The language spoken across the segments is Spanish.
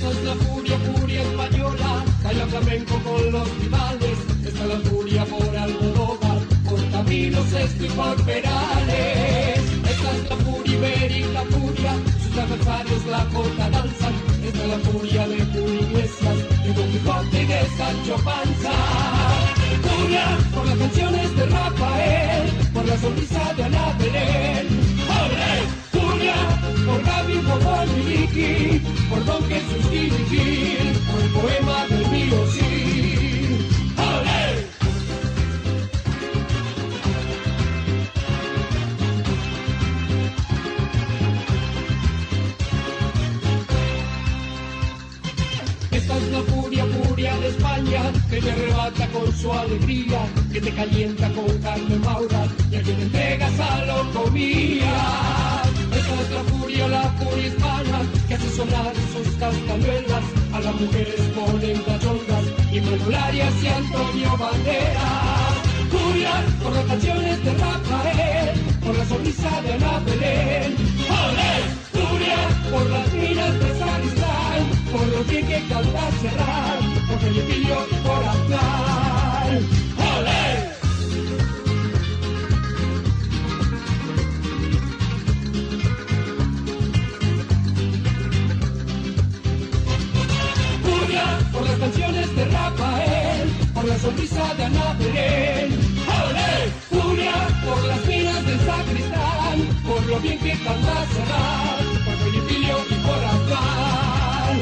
Esta es la furia, furia española, baila flamenco con los rivales. Esta es la furia por Almodóvar, por caminos esto y por perales. Esta es la furia ibérica, furia, sus adversarios la jota danzan. Esta es la furia de Iglesias, de Don Quijote y de Sancho Panza. Furia por las canciones de Rafael, por la sonrisa de Ana Belén. ¡Ole! Furia por Gaby, por Juan Jesús y Gil, por el poema del mío sí. Esta es la furia, furia de España, que te arrebata con su alegría, que te calienta con carne maura y a quien entregas a lo comía. Es la furia, la que hace sonar sus castañuelas, a las mujeres ponen cachondas, y Manuel Arias y Antonio Banderas. Furia por las canciones de Rafael, por la sonrisa de Ana Belén. ¡Olé! Furia por las minas de Sacristán, por lo que canta cerrar, por Felipillo y por Aznar. La sonrisa de Ana Belén. ¡Olé! Furia por las minas del sacristán, por lo bien que canta cerrar, por Felipillo y por Aznar.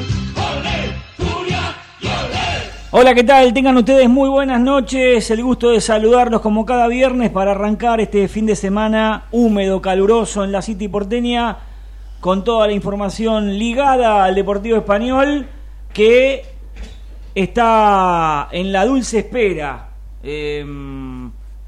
¡Olé! Olé. Hola, ¿qué tal? Tengan ustedes muy buenas noches. El gusto de saludarlos como cada viernes para arrancar este fin de semana húmedo, caluroso en la City porteña, con toda la información ligada al Deportivo Español que está en la dulce espera eh,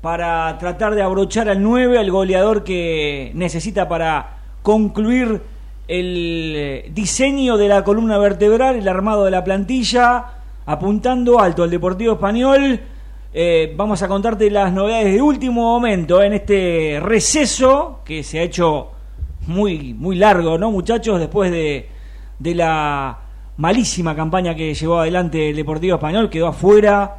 para tratar de abrochar al 9, al goleador que necesita para concluir el diseño de la columna vertebral, el armado de la plantilla, apuntando alto al Deportivo Español. Eh, vamos a contarte las novedades de último momento en este receso que se ha hecho muy, muy largo, ¿no, muchachos? Después de, de la malísima campaña que llevó adelante el Deportivo Español, quedó afuera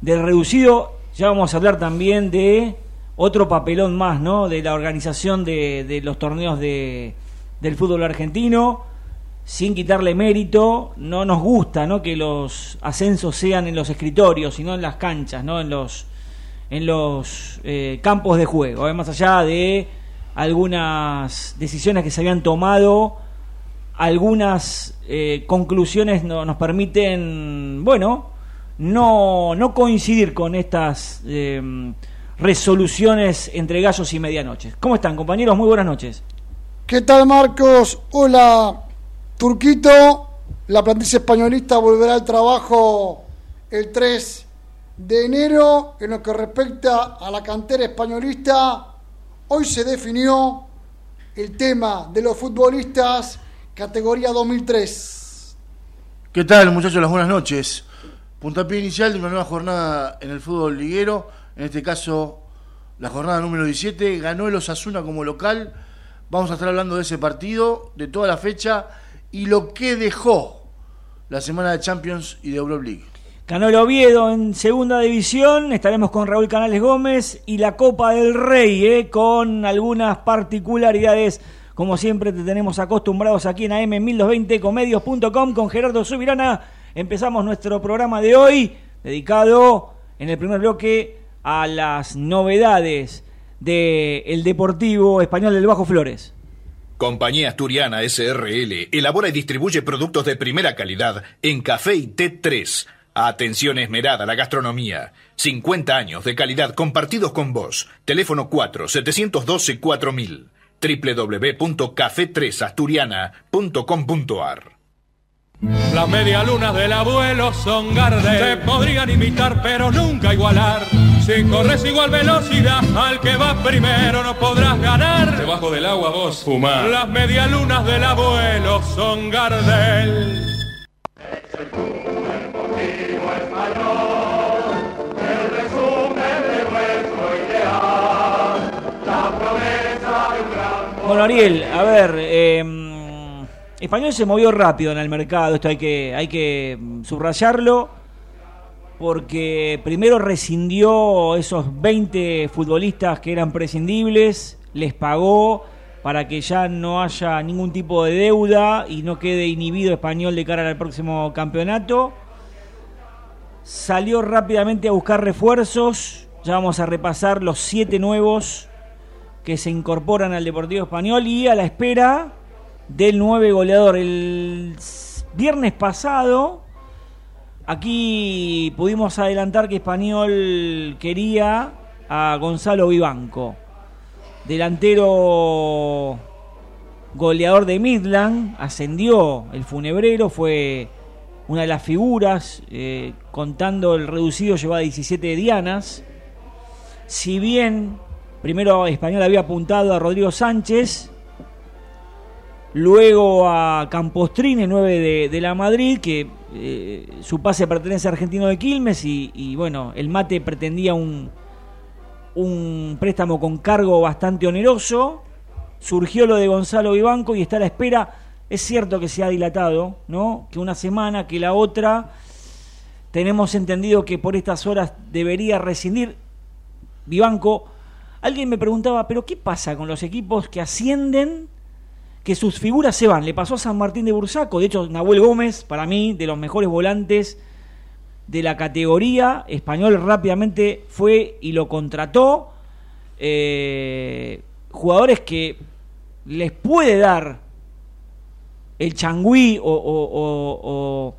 del reducido. Ya vamos a hablar también de otro papelón más, ¿no? De la organización de, de los torneos de, del fútbol argentino. Sin quitarle mérito, no nos gusta, ¿no? Que los ascensos sean en los escritorios, sino en las canchas, ¿no? En los, en los eh, campos de juego. ¿eh? Más allá de algunas decisiones que se habían tomado, algunas eh, conclusiones no, nos permiten, bueno, no, no coincidir con estas eh, resoluciones entre gallos y medianoches. ¿Cómo están, compañeros? Muy buenas noches. ¿Qué tal, Marcos? Hola, Turquito. La plantilla españolista volverá al trabajo el 3 de enero. En lo que respecta a la cantera españolista, hoy se definió el tema de los futbolistas categoría 2003. ¿Qué tal, muchachos? Las buenas noches. Puntapié inicial de una nueva jornada en el fútbol liguero. En este caso, la jornada número 17. Ganó el Osasuna como local. Vamos a estar hablando de ese partido, de toda la fecha y lo que dejó la semana de Champions y de Euroleague. Ganó el Oviedo en segunda división. Estaremos con Raúl Canales Gómez y la Copa del Rey, ¿eh? con algunas particularidades. Como siempre te tenemos acostumbrados aquí en AM1220comedios.com con Gerardo Subirana. Empezamos nuestro programa de hoy dedicado en el primer bloque a las novedades del Deportivo Español del Bajo Flores. Compañía Asturiana SRL elabora y distribuye productos de primera calidad en café y té 3. Atención esmerada a la gastronomía. 50 años de calidad compartidos con vos. Teléfono 4 712 4000 www.café3asturiana.com.ar Las medialunas del abuelo son Gardel. Te podrían imitar, pero nunca igualar. Si corres igual velocidad al que va primero, no podrás ganar. Debajo del agua vos fumar. Las medialunas del abuelo son Gardel. Bueno, Ariel, a ver, eh, Español se movió rápido en el mercado, esto hay que, hay que subrayarlo, porque primero rescindió esos 20 futbolistas que eran prescindibles, les pagó para que ya no haya ningún tipo de deuda y no quede inhibido español de cara al próximo campeonato. Salió rápidamente a buscar refuerzos, ya vamos a repasar los siete nuevos que se incorporan al Deportivo Español y a la espera del nueve goleador. El viernes pasado, aquí pudimos adelantar que Español quería a Gonzalo Vivanco, delantero goleador de Midland, ascendió el funebrero, fue una de las figuras, eh, contando el reducido llevaba 17 dianas. Si bien primero Español había apuntado a Rodrigo Sánchez, luego a Campostrine, 9 de, la Madrid, que eh, su pase pertenece a Argentino de Quilmes y, bueno, el mate pretendía un, un préstamo con cargo bastante oneroso. Surgió lo de Gonzalo Vivanco y está a la espera. Es cierto que se ha dilatado, ¿no? Que una semana, que la otra. Tenemos entendido que por estas horas debería rescindir Vivanco. Alguien me preguntaba, ¿pero qué pasa con los equipos que ascienden que sus figuras se van. Le pasó a San Martín de Bursaco. De hecho, Nahuel Gómez, para mí, de los mejores volantes de la categoría, español rápidamente fue y lo contrató. Eh, jugadores que les puede dar el changüí o,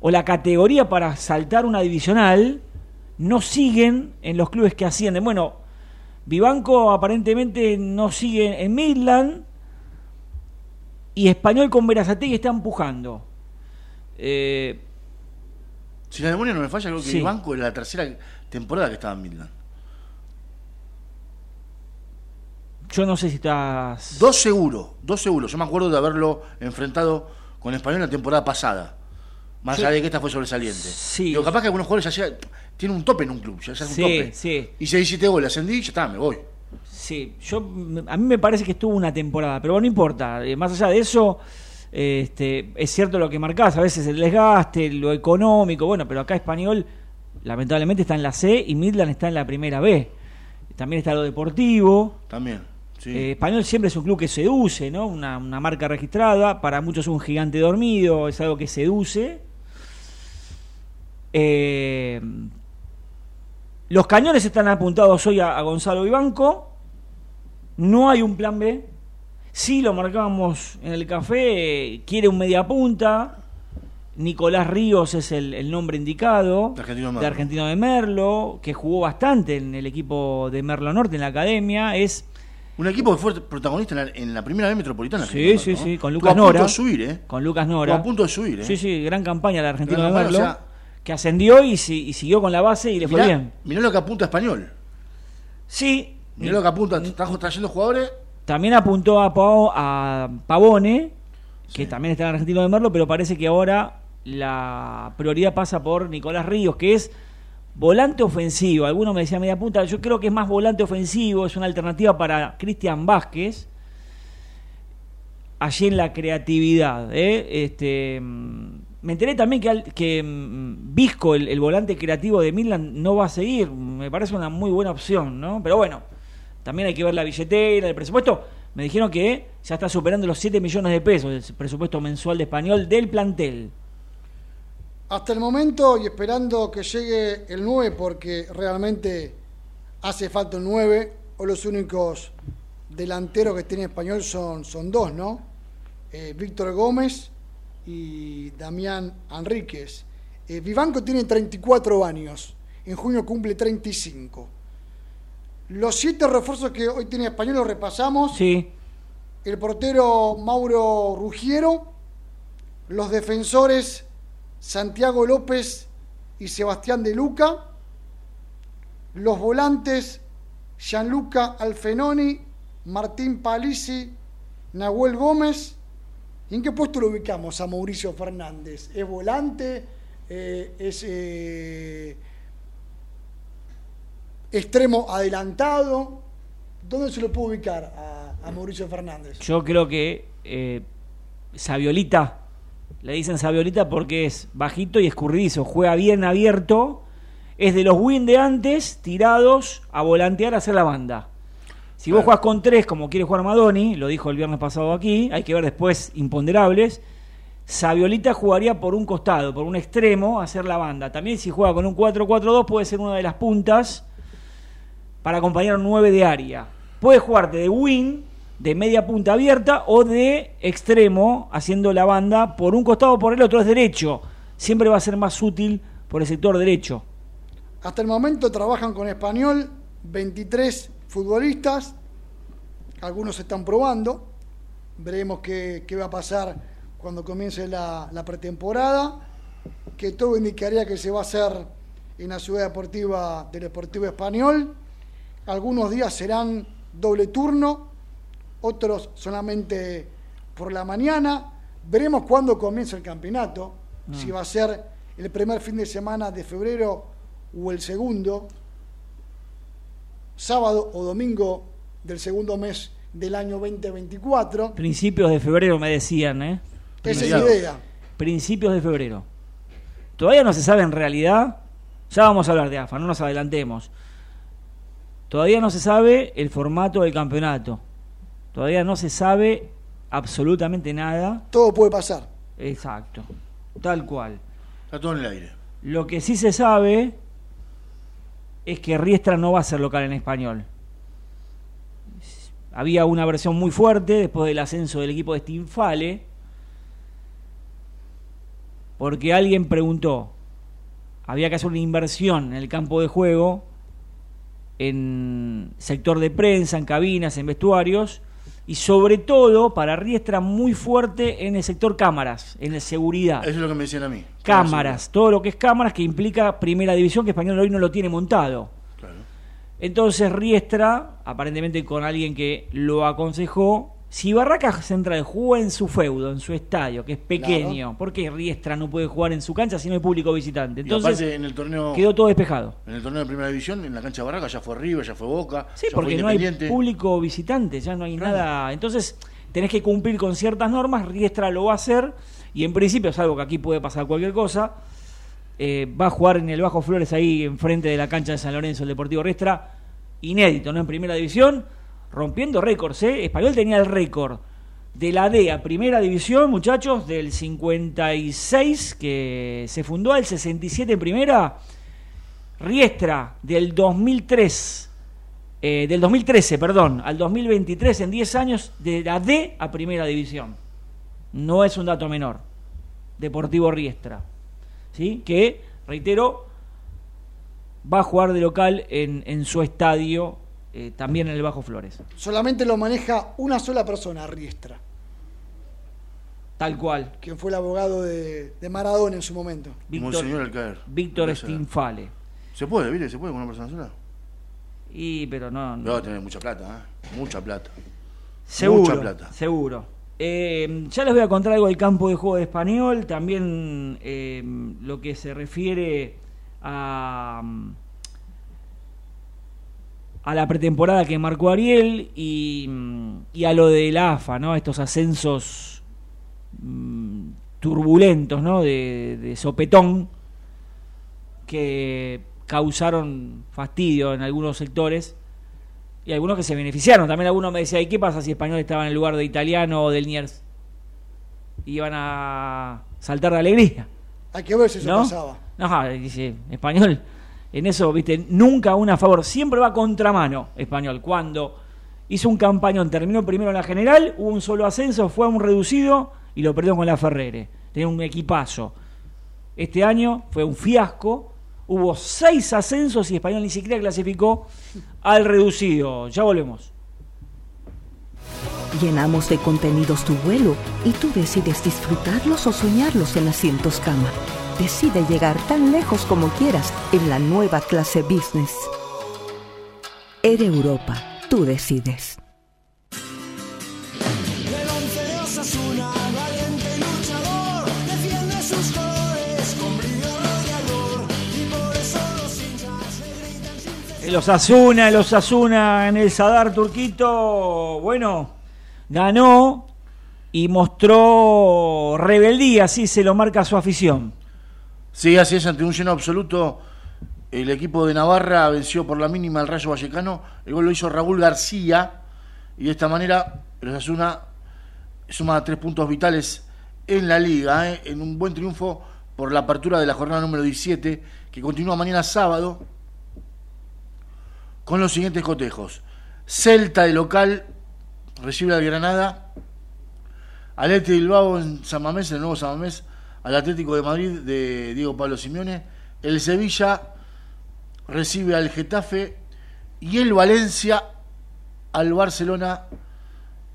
o, la categoría para saltar una divisional, no siguen en los clubes que ascienden. Bueno, Vivanco aparentemente no sigue en Midland y Español con Verazategui está empujando. Eh, si la memoria no me falla, creo que el banco era la tercera temporada que estaba en Midland. Yo no sé si estás. Dos seguros, dos seguros. Yo me acuerdo de haberlo enfrentado con Español la temporada pasada. Más allá de que esta fue sobresaliente. Sí. Digo, capaz que algunos jugadores ya, tienen un tope en un club, ya, es un tope. Sí. Y si hay siete goles, ascendí, ya está, me voy. Sí, yo a mí me parece que estuvo una temporada, pero bueno, no importa. Eh, más allá de eso, este, es cierto lo que marcás, a veces el desgaste, lo económico, bueno, pero acá Español lamentablemente está en la C y Midland está en la primera B. También está lo deportivo. También. Sí. Eh, Español siempre es un club que seduce, ¿no? Una, una marca registrada. Para muchos es un gigante dormido, es algo que seduce. Eh, los cañones están apuntados hoy a, a Gonzalo Vivanco. No hay un plan B. Sí lo marcábamos en el café, quiere un media punta. Nicolás Ríos es el, nombre indicado de Argentino, de Merlo, que jugó bastante en el equipo de Merlo Norte, en la academia. Es un equipo que fue protagonista en la, primera vez metropolitana. Sí, sí, sí, con Lucas Nora. A punto de subir, ¿eh? Con Lucas Nora. a punto de subir, ¿eh? Sí, sí, gran campaña de Argentino de Merlo. Que ascendió y, siguió con la base y le fue bien. Mirá lo que apunta español. Sí, Mirá lo que apunta, está trayendo jugadores. También apuntó a, a Pavone, que también está en Argentino de Merlo, pero parece que ahora la prioridad pasa por Nicolás Ríos, que es volante ofensivo. Algunos me decían media punta, yo creo que es más volante ofensivo, es una alternativa para Cristian Vázquez. Allí en la creatividad. ¿eh? Este, mm, me enteré también que, mm, Visco, el, volante creativo de Milan, no va a seguir. Me parece una muy buena opción, ¿no? Pero bueno, también hay que ver la billetera, el presupuesto. Me dijeron que ya está superando los 7 millones de pesos el presupuesto mensual de español del plantel. Hasta el momento y esperando que llegue el 9 porque realmente hace falta un 9 o los únicos delanteros que tiene español son, son dos, ¿no? Eh, Víctor Gómez y Damián Enríquez. Eh, Vivanco tiene 34 años, en junio cumple 35 los siete refuerzos que hoy tiene Español los repasamos. Sí. El portero Mauro Rugiero, los defensores Santiago López y Sebastián de Luca, los volantes Gianluca Alfenoni, Martín Palisi, Nahuel Gómez. ¿Y en qué puesto lo ubicamos a Mauricio Fernández? ¿Es volante? Eh, ¿Es eh, extremo adelantado. ¿Dónde se lo puede ubicar a, Mauricio Fernández? Yo creo que eh, Saviolita. Le dicen Saviolita porque es bajito y escurridizo. Juega bien abierto. Es de los win de antes, tirados a volantear a hacer la banda. Si vos jugás con tres, como quiere jugar Madoni, lo dijo el viernes pasado aquí, hay que ver después imponderables. Saviolita jugaría por un costado, por un extremo, a hacer la banda. También si juega con un 4-4-2 puede ser una de las puntas para acompañar un 9 de área. Puede jugarte de win, de media punta abierta o de extremo, haciendo la banda por un costado o por el otro, es derecho. Siempre va a ser más útil por el sector derecho. Hasta el momento trabajan con español 23 futbolistas, algunos se están probando, veremos qué, qué va a pasar cuando comience la, la, pretemporada, que todo indicaría que se va a hacer en la ciudad deportiva del Deportivo Español. Algunos días serán doble turno, otros solamente por la mañana. Veremos cuándo comienza el campeonato, mm. si va a ser el primer fin de semana de febrero o el segundo sábado o domingo del segundo mes del año 2024. Principios de febrero me decían, ¿eh? Esa es la idea. Principios de febrero. Todavía no se sabe en realidad, ya vamos a hablar de AFA, no nos adelantemos. Todavía no se sabe el formato del campeonato. Todavía no se sabe absolutamente nada. Todo puede pasar. Exacto. Tal cual. Está todo en el aire. Lo que sí se sabe es que Riestra no va a ser local en español. Había una versión muy fuerte después del ascenso del equipo de Stinfale, porque alguien preguntó, había que hacer una inversión en el campo de juego, en sector de prensa, en cabinas, en vestuarios, y sobre todo para Riestra muy fuerte en el sector cámaras, en la seguridad. Eso es lo que me decían a mí. Cámaras, todo lo que es cámaras que implica primera división, que Español hoy no lo tiene montado. Claro. Entonces Riestra, aparentemente con alguien que lo aconsejó, si Barracas Central juega en su feudo, en su estadio, que es pequeño, Claro. ¿por qué Riestra no puede jugar en su cancha si no hay público visitante? Entonces aparte, en el torneo, quedó todo despejado. en el torneo de primera división, en la cancha de Barraca ya fue River, ya fue Boca, Sí, ya fue porque no hay público visitante, ya no hay Claro. nada. Entonces, tenés que cumplir con ciertas normas, Riestra lo va a hacer, y en principio, salvo que aquí puede pasar cualquier cosa, eh, va a jugar en el Bajo Flores, ahí enfrente de la cancha de San Lorenzo, el Deportivo Riestra, inédito, ¿no? En primera división, rompiendo récords, ¿eh? Español tenía el récord de la D a primera división, muchachos, del 56 que se fundó, al 67 en primera, Riestra del 2003, eh, del 2013, perdón, al 2023 en 10 años de la D a primera división. No es un dato menor. Deportivo Riestra, ¿sí? Que reitero va a jugar de local en, en su estadio, eh, también en el Bajo Flores. Solamente lo maneja una sola persona, Riestra, Tal cual. quien fue el abogado de, de Maradona en su momento. Víctor, Monseñor Alcaer. Víctor. Stinfale. Se puede, ¿viste? Se puede con una persona sola. Y, pero no. no. A tener mucha plata, ¿eh? Mucha plata. Seguro, Mucha plata. seguro. Eh, ya les voy a contar algo del campo de juego de español, también eh, lo que se refiere a, a la pretemporada que marcó Ariel y, a lo de la AFA, ¿no? Estos ascensos mm, turbulentos, ¿no? De sopetón que causaron fastidio en algunos sectores y algunos que se beneficiaron. También algunos me decían, ¿y qué pasa si Español estaba en el lugar de Italiano o del Niers? Iban a saltar de alegría. Hay que ver si eso ¿No? pasaba. Ajá, dice, Español, en eso, viste, nunca una a favor, siempre va contramano Español. Cuando hizo un campañón, terminó primero en la general, hubo un solo ascenso, fue a un reducido y lo perdió con la Ferrere. Tenía un equipazo. Este año fue un fiasco, hubo seis ascensos y Español ni siquiera clasificó al reducido. Ya volvemos. Llenamos de contenidos tu vuelo y tú decides disfrutarlos o soñarlos en asientos cama. Decide llegar tan lejos como quieras en la nueva clase business. Air Europa, tú decides. El Osasuna, el Osasuna en el Sadar Turquito. Bueno, ganó y mostró rebeldía, así se lo marca su afición. Sí, así es, ante un lleno absoluto, el equipo de Navarra venció por la mínima al Rayo Vallecano. El gol lo hizo Raúl García y de esta manera el Osasuna suma tres puntos vitales en la liga, ¿eh? en un buen triunfo por la apertura de la jornada número 17, que continúa mañana sábado con los siguientes cotejos. Celta de local recibe al Granada. Alete Bilbao en San Mamés, en el nuevo San Mamés, al Atlético de Madrid de Diego Pablo Simeone. El Sevilla recibe al Getafe y el Valencia al Barcelona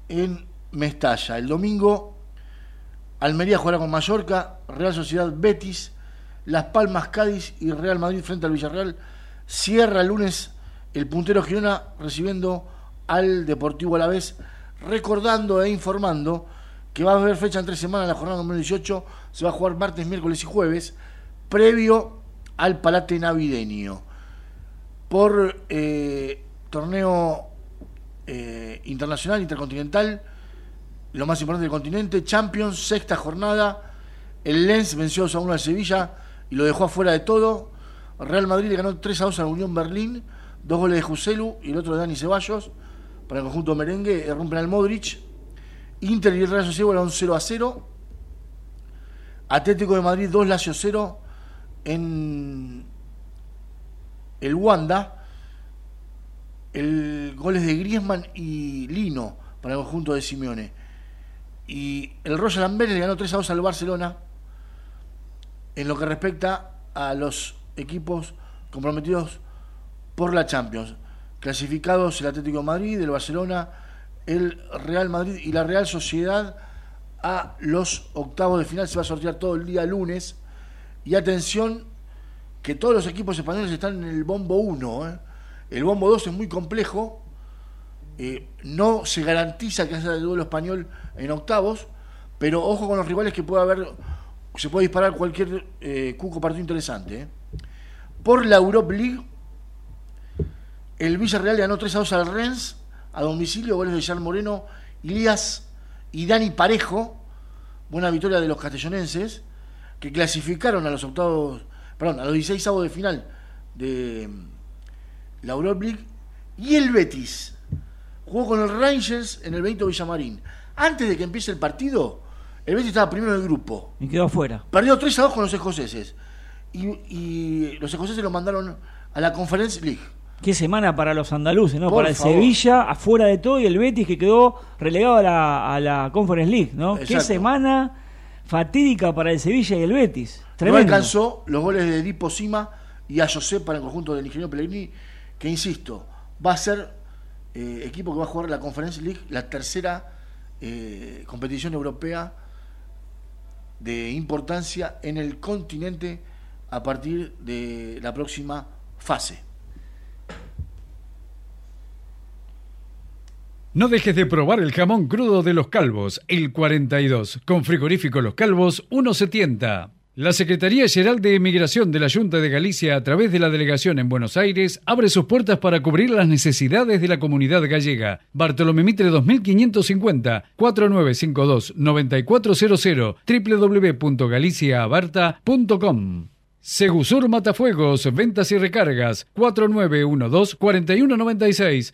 en Mestalla. El domingo Almería jugará con Mallorca, Real Sociedad Betis, Las Palmas Cádiz y Real Madrid frente al Villarreal. Cierra el lunes el puntero Girona recibiendo al Deportivo Alavés, recordando e informando que va a haber fecha en tres semanas, la jornada número 18 se va a jugar martes, miércoles y jueves, previo al palate navideño. Por eh, torneo eh, internacional, intercontinental, lo más importante del continente, Champions, sexta jornada, el Lens venció 2 a 1 al Sevilla y lo dejó afuera de todo. Real Madrid le ganó 3 a 2 a la Unión Berlín, dos goles de Juselu y el otro de Dani Ceballos para el conjunto merengue, rompen al Modric. Inter y el Real Sociedad un 0 a 0. Atlético de Madrid 2 Lazio 0 en el Wanda. El goles de Griezmann y Lino para el conjunto de Simeone. Y el Royal Amberes le ganó 3 a 2 al Barcelona en lo que respecta a los equipos comprometidos por la Champions. Clasificados el Atlético de Madrid, el Barcelona, el Real Madrid y la Real Sociedad a los octavos de final. Se va a sortear todo el día lunes. Y atención, que todos los equipos españoles están en el bombo 1. ¿eh? El bombo 2 es muy complejo. Eh, no se garantiza que haya el duelo español en octavos, pero ojo con los rivales que puede haber, se puede disparar cualquier eh, cuco partido interesante. Por la Europa League, el Villarreal ganó 3 a 2 al Rennes a domicilio, goles de Jean Moreno, Ilías y Dani Parejo. Buena victoria de los castellonenses, que clasificaron a los octavos, perdón, a los 16 avos de final de la Europa League. Y el Betis jugó con el Rangers en el Benito Villamarín. Antes de que empiece el partido, el Betis estaba primero en el grupo. Y quedó afuera. Perdió 3 a 2 con los escoceses. Y, y los escoceses lo mandaron a la Conference League. Qué semana para los andaluces, ¿no? Por para el favor. Sevilla, afuera de todo, y el Betis que quedó relegado a la, a la Conference League, ¿no? Qué semana fatídica para el Sevilla y el Betis. No Tremendo. alcanzó los goles de Edipo Sima y a José para el conjunto del ingeniero Pellegrini, que insisto, va a ser eh, equipo que va a jugar la Conference League, la tercera eh, competición europea de importancia en el continente a partir de la próxima fase. No dejes de probar el jamón crudo de los calvos, el 42, con frigorífico Los Calvos 170. La Secretaría General de Emigración de la Junta de Galicia, a través de la delegación en Buenos Aires, abre sus puertas para cubrir las necesidades de la comunidad gallega. Bartolomé Mitre 2550 4952-9400 www.galiciaabarta.com Segusur Matafuegos, ventas y recargas 4912-4196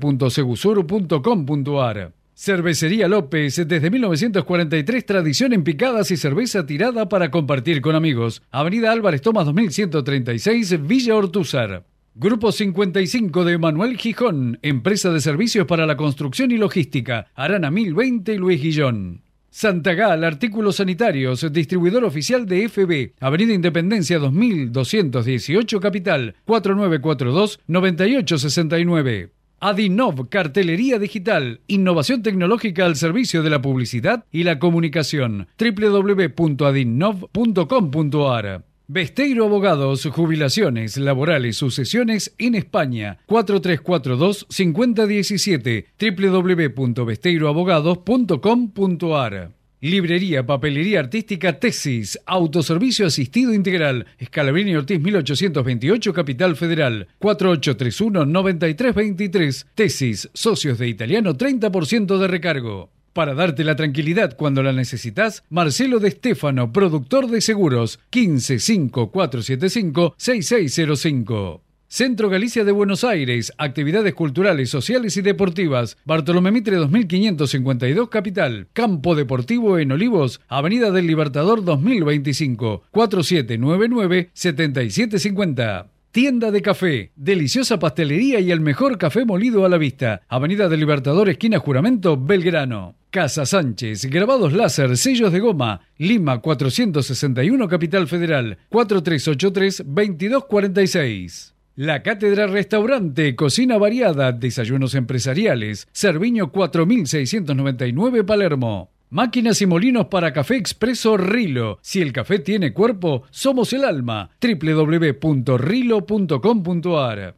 www.segusur.com.ar Cervecería López, desde 1943, tradición en picadas y cerveza tirada para compartir con amigos. Avenida Álvarez Tomás 2136, Villa Ortúzar. Grupo 55 de Manuel Gijón, empresa de servicios para la construcción y logística. Arana 1020 Luis Guillón. Santagal, artículos sanitarios, distribuidor oficial de FB, Avenida Independencia 2218 Capital, 4942-9869. Adinov, cartelería digital, innovación tecnológica al servicio de la publicidad y la comunicación. www.adinov.com.ar Besteiro Abogados, jubilaciones, laborales, sucesiones en España. 4342-5017 www.besteiroabogados.com.ar Librería, papelería artística Tesis, autoservicio asistido integral, Escalabrini Ortiz 1828, Capital Federal, 4831-9323, Tesis, socios de italiano 30% de recargo. Para darte la tranquilidad cuando la necesitas, Marcelo de Estéfano, productor de seguros, 155475-6605. Centro Galicia de Buenos Aires, actividades culturales, sociales y deportivas. Bartolomé Mitre 2552 Capital. Campo Deportivo en Olivos, Avenida del Libertador 2025, 4799-7750. Tienda de café, deliciosa pastelería y el mejor café molido a la vista. Avenida del Libertador, esquina Juramento, Belgrano. Casa Sánchez, grabados láser, sellos de goma. Lima 461, Capital Federal, 4383-2246. La Cátedra Restaurante, cocina variada, desayunos empresariales. Cerviño 4699 Palermo. Máquinas y molinos para café expreso Rilo. Si el café tiene cuerpo, somos el alma. www.rilo.com.ar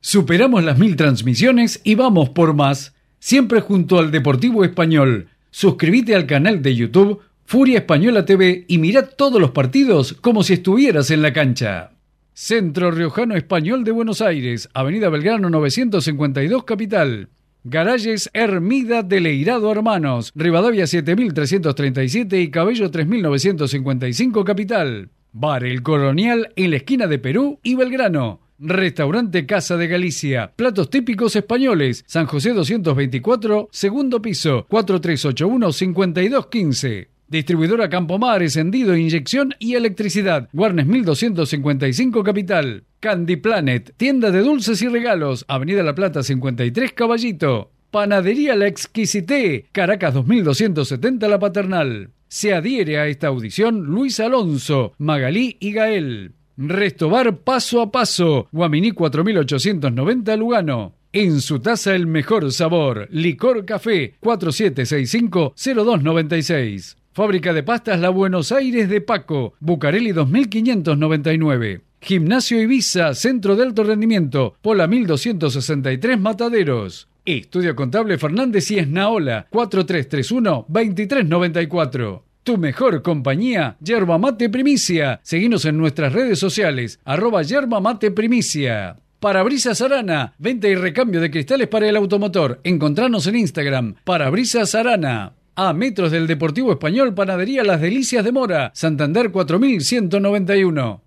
Superamos las mil transmisiones y vamos por más. Siempre junto al Deportivo Español. Suscríbete al canal de YouTube Furia Española TV y mira todos los partidos como si estuvieras en la cancha. Centro Riojano Español de Buenos Aires, Avenida Belgrano 952 Capital. Garajes Hermida de Leirado Hermanos, Rivadavia 7337 y Cabello 3955 Capital. Bar El Colonial en la esquina de Perú y Belgrano. Restaurante Casa de Galicia. Platos típicos españoles. San José 224, segundo piso, 4381-5215. Distribuidora Campomar, encendido, inyección y electricidad. Warnes 1255 Capital. Candy Planet, tienda de dulces y regalos. Avenida La Plata 53 Caballito. Panadería La Exquisité, Caracas 2270 La Paternal. Se adhiere a esta audición Luis Alonso, Magalí y Gael. Restobar paso a paso, Guaminí 4890 Lugano. En su taza el mejor sabor, Licor Café 4765-0296. Fábrica de pastas La Buenos Aires de Paco, Bucareli 2599. Gimnasio Ibiza, Centro de Alto Rendimiento, Pola 1263 Mataderos. Estudio Contable Fernández y Esnaola, 4331-2394. Tu mejor compañía, Yerba Mate Primicia. Seguinos en nuestras redes sociales, arroba Yerba Mate Primicia. Parabrisas Arana, venta y recambio de cristales para el automotor. Encontranos en Instagram, Parabrisas Arana. A metros del Deportivo Español, Panadería Las Delicias de Mora, Santander 4191.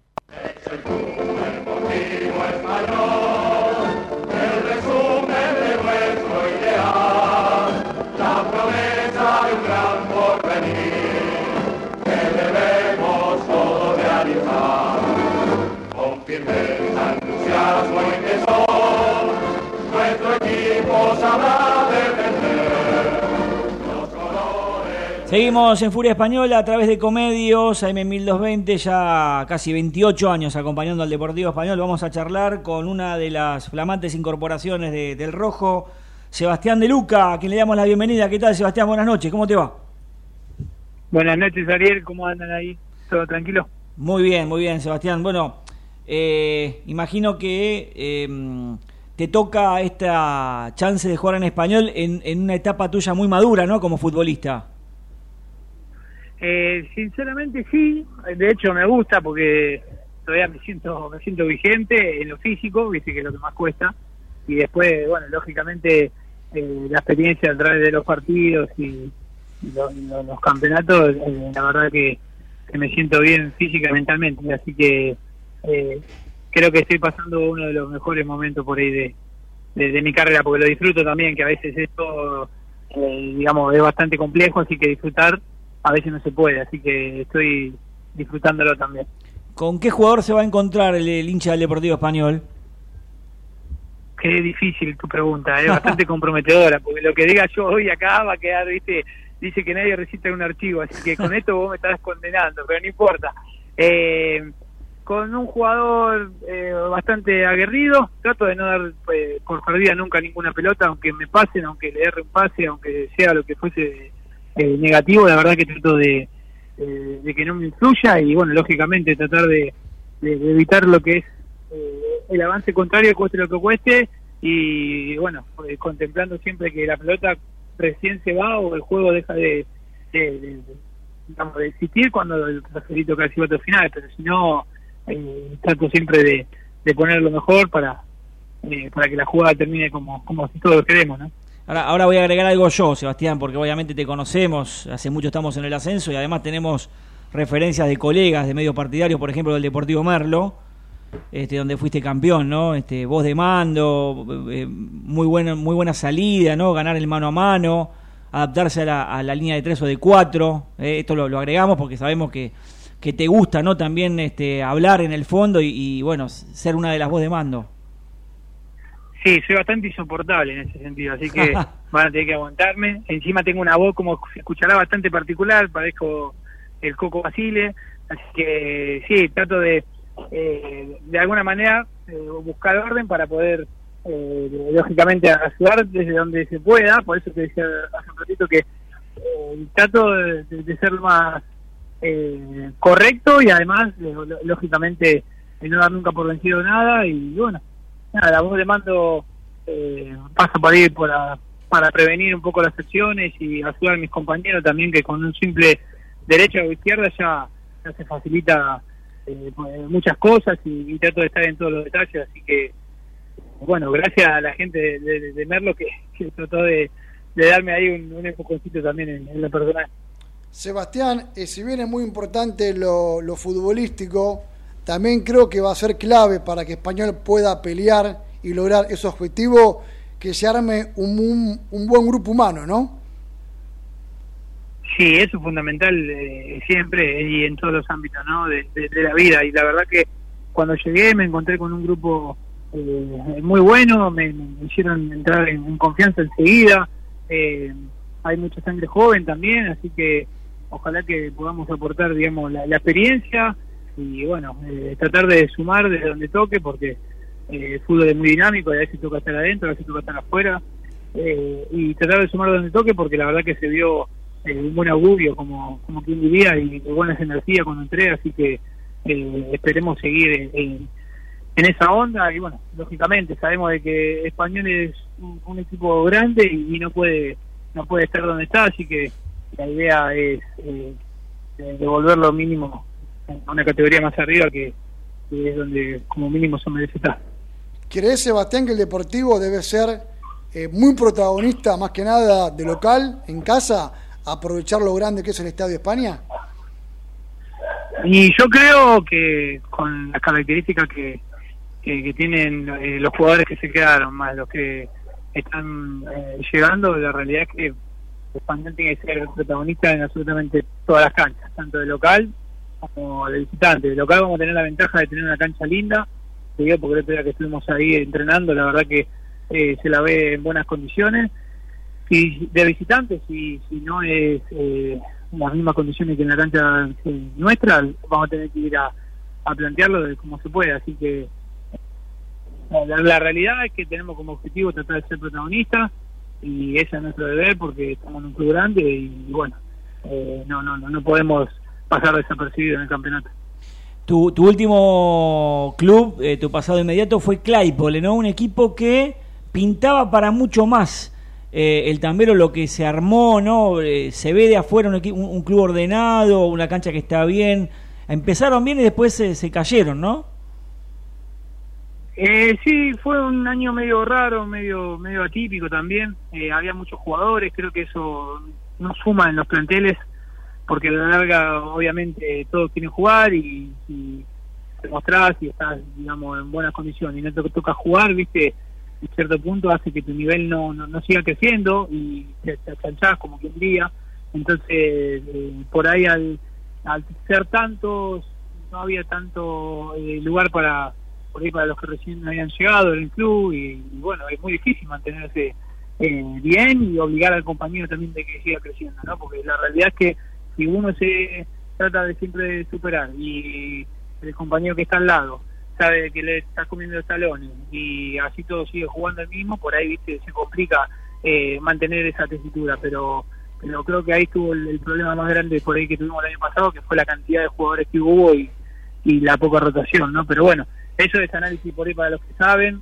Seguimos en Furia Española a través de Comedios, AM1220, ya casi 28 años acompañando al Deportivo Español. Vamos a charlar con una de las flamantes incorporaciones de- del Rojo, Sebastián de Luca, a quien le damos la bienvenida. ¿Qué tal, Sebastián? Buenas noches, ¿cómo te va? Buenas noches, Ariel. ¿Cómo andan ahí? ¿Todo tranquilo? Muy bien, muy bien, Sebastián. Bueno, eh, imagino que eh, te toca esta chance de jugar en español en, en una etapa tuya muy madura, ¿no? Como futbolista. Eh, sinceramente sí. De hecho me gusta porque todavía me siento me siento vigente en lo físico, viste que es lo que más cuesta. Y después, bueno, lógicamente eh, la experiencia a través de los partidos y, los campeonatos, eh, la verdad que, que me siento bien física y mentalmente. Así que eh, creo que estoy pasando uno de los mejores momentos por ahí de, de, de mi carrera, porque lo disfruto también, que a veces esto, eh, digamos, es bastante complejo, así que disfrutar a veces no se puede, así que estoy disfrutándolo también. ¿Con qué jugador se va a encontrar el, el hincha del Deportivo Español? Qué difícil tu pregunta, es bastante comprometedora, porque lo que diga yo hoy acá va a quedar, viste, dice que nadie recita un archivo, así que con esto vos me estás condenando, pero no importa. Eh, con un jugador eh, bastante aguerrido, trato de no dar eh, por perdida nunca ninguna pelota, aunque me pasen, aunque le erre un pase, aunque sea lo que fuese eh, negativo, la verdad que trato de, eh, de que no me influya y bueno, lógicamente tratar de, de- evitar lo que es el avance contrario, cueste lo que cueste, y bueno, contemplando siempre que la pelota recién se va o el juego deja de, de, digamos, de existir cuando el referito casi silbato final, pero si no, eh, trato siempre de, poner lo mejor para, eh, para que la jugada termine como, como todos queremos, ¿no? Ahora, ahora voy a agregar algo yo, Sebastián, porque obviamente te conocemos, hace mucho estamos en el ascenso y además tenemos referencias de colegas de medios partidarios, por ejemplo, del Deportivo Merlo, este, donde fuiste campeón, ¿no? Este, voz de mando, eh, muy buena, muy buena salida, ¿no? Ganar el mano a mano, adaptarse a la, a la línea de tres o de cuatro. eh, esto lo agregamos porque sabemos que, que te gusta, ¿no? También este, hablar en el fondo y, y, bueno, ser una de las voz de mando. Sí, soy bastante insoportable en ese sentido, así que van a tener que aguantarme. Encima tengo una voz, como se escuchará, bastante particular, parezco el Coco Basile, así que sí, trato de, eh, de alguna manera, eh, buscar orden para poder, eh, lógicamente, ayudar desde donde se pueda, por eso te decía hace un ratito que eh, trato de, de ser lo más eh, correcto y además, eh, lógicamente, no dar nunca por vencido nada y bueno, nada, la voz de mando eh, pasa por ahí para, para prevenir un poco las acciones y ayudar a mis compañeros también que con un simple derecha o izquierda ya, se facilita eh, muchas cosas y, trato de estar en todos los detalles, así que bueno, gracias a la gente de, Merlo que, que trató de, darme ahí un, un también en, en lo personal. Sebastián, eh, si bien es muy importante lo, futbolístico, también creo que va a ser clave para que Español pueda pelear y lograr ese objetivo, que se arme un, un- buen grupo humano, ¿no? Sí, eso es fundamental eh, siempre y en todos los ámbitos ¿no? de, la vida. Y la verdad que cuando llegué me encontré con un grupo eh, muy bueno, me, me hicieron entrar en, en confianza enseguida. Eh, hay mucha sangre joven también, así que ojalá que podamos aportar, digamos, la, la experiencia y bueno, eh, tratar de sumar desde donde toque, porque eh, el fútbol es muy dinámico, y a veces toca estar adentro, a veces toca estar afuera, eh, y tratar de sumar donde toque, porque la verdad que se vio eh, un buen augurio, como, como quien diría, y buenas energías cuando entré, así que eh, esperemos seguir en, esa onda, y bueno, lógicamente sabemos de que Español es un, un equipo grande y, y no puede no puede estar donde está, así que la idea es eh, de- devolver lo mínimo a una categoría más arriba que, que es donde como mínimo se merece estar. ¿Crees, Sebastián, que el Deportivo debe ser eh, muy protagonista, más que nada, de local, en casa, aprovechar lo grande que es el Estadio España? Y yo creo que con las características que, que, que tienen eh, los jugadores que se quedaron, más los que están eh, llegando, la realidad es que Español tiene que ser protagonista en absolutamente todas las canchas, tanto de local como de visitante. De local vamos a tener la ventaja de tener una cancha linda, te digo porque día que estuvimos ahí entrenando, la verdad que eh, se la ve en buenas condiciones. Y de visitantes, si, si no es eh, las mismas condiciones que en la cancha eh, nuestra, vamos a tener que ir a, plantearlo de cómo se puede. Así que la, la- la realidad es que tenemos como objetivo tratar de ser protagonistas y ese es nuestro deber porque estamos en un club grande y, bueno, eh, no, no, no, no podemos pasar desapercibido en el campeonato. Tu, tu último club, eh, tu pasado inmediato fue Claypole, ¿no? Un equipo que pintaba para mucho más. Eh, el Tambero lo que se armó, ¿no? Eh, se ve de afuera un, un- un club ordenado, una cancha que está bien. Empezaron bien y después se, se cayeron, ¿no? Eh, sí, fue un año medio raro, medio medio atípico también. Eh, había muchos jugadores, creo que eso no suma en los planteles, porque a la larga, obviamente, todos quieren jugar y, y te mostrás y estás, digamos, en buenas condiciones y no te toca jugar, viste, en cierto punto hace que tu nivel no, no, no siga creciendo y te, te achanchás como quien diría. Entonces, eh, por ahí al, al ser tantos, no había tanto eh, lugar para por ahí para los que recién habían llegado en el club y, bueno, es muy difícil mantenerse eh, bien y obligar al compañero también de que siga creciendo, ¿no? Porque la realidad es que si uno se trata de siempre superar y el compañero que está al lado sabe que le está comiendo los talones y así todo sigue jugando el mismo, por ahí viste se complica eh, mantener esa tesitura, pero pero creo que ahí estuvo el, problema más grande por ahí que tuvimos el año pasado, que fue la cantidad de jugadores que hubo y la poca rotación, ¿no? Pero bueno, eso es análisis por ahí para los que saben.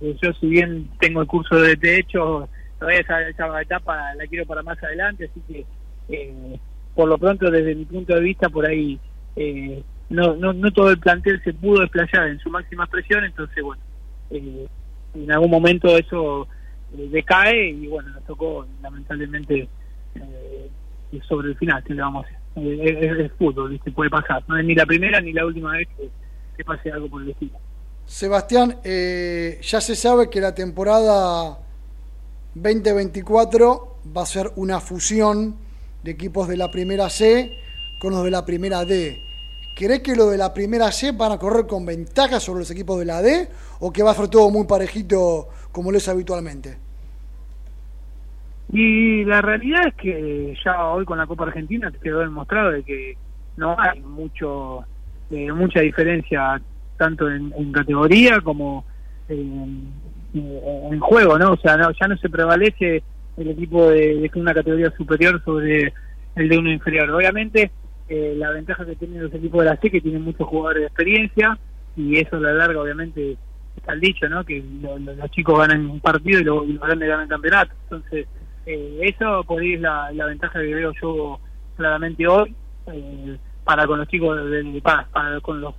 Eh, yo si bien tengo el curso de hecho, todavía esa, esa etapa la quiero para más adelante, así que eh, por lo pronto desde mi punto de vista por ahí eh, no, no, no todo el plantel se pudo desplayar en su máxima expresión, entonces bueno, eh, en algún momento eso eh, decae y bueno, nos tocó lamentablemente eh, sobre el final? Eh, es, es fútbol, puede pasar. No es ni la primera ni la última vez que, que pase algo por el estilo. Sebastián, eh, ya se sabe que la temporada 2024 va a ser una fusión de equipos de la primera C con los de la primera D. ¿Crees que los de la primera C van a correr con ventaja sobre los equipos de la D o que va a ser todo muy parejito como lo es habitualmente? Y la realidad es que ya hoy con la Copa Argentina quedó demostrado de que no hay mucho eh, mucha diferencia tanto en, categoría como en, en juego, ¿no? O sea, no, ya no se prevalece el equipo de, de una categoría superior sobre el de uno inferior. Obviamente, eh, la ventaja que tienen los equipos de la C que tienen muchos jugadores de experiencia y eso a la larga, obviamente, está el dicho, ¿no? Que lo- los chicos ganan un partido y, lo- y los grandes ganan campeonato. Entonces, eh, eso por ahí es la, la ventaja que veo yo claramente hoy eh, para con los chicos de, de para, con los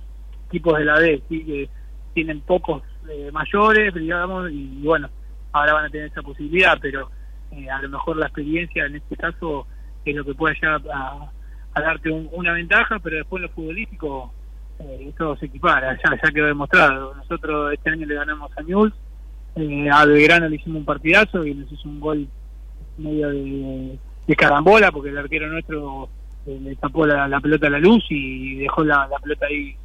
equipos de la D, ¿sí? que tienen pocos eh, mayores, digamos, y bueno, ahora van a tener esa posibilidad, pero eh, a lo mejor la experiencia en este caso es lo que puede llegar a, darte un- una ventaja, pero después en lo futbolístico eh, todo se equipara, ya, ya quedó demostrado. Nosotros este año le ganamos a Newell's, eh, a Belgrano le hicimos un partidazo y nos hizo un gol medio de, de carambola porque el arquero nuestro le tapó la, pelota a la luz y dejó la, pelota ahí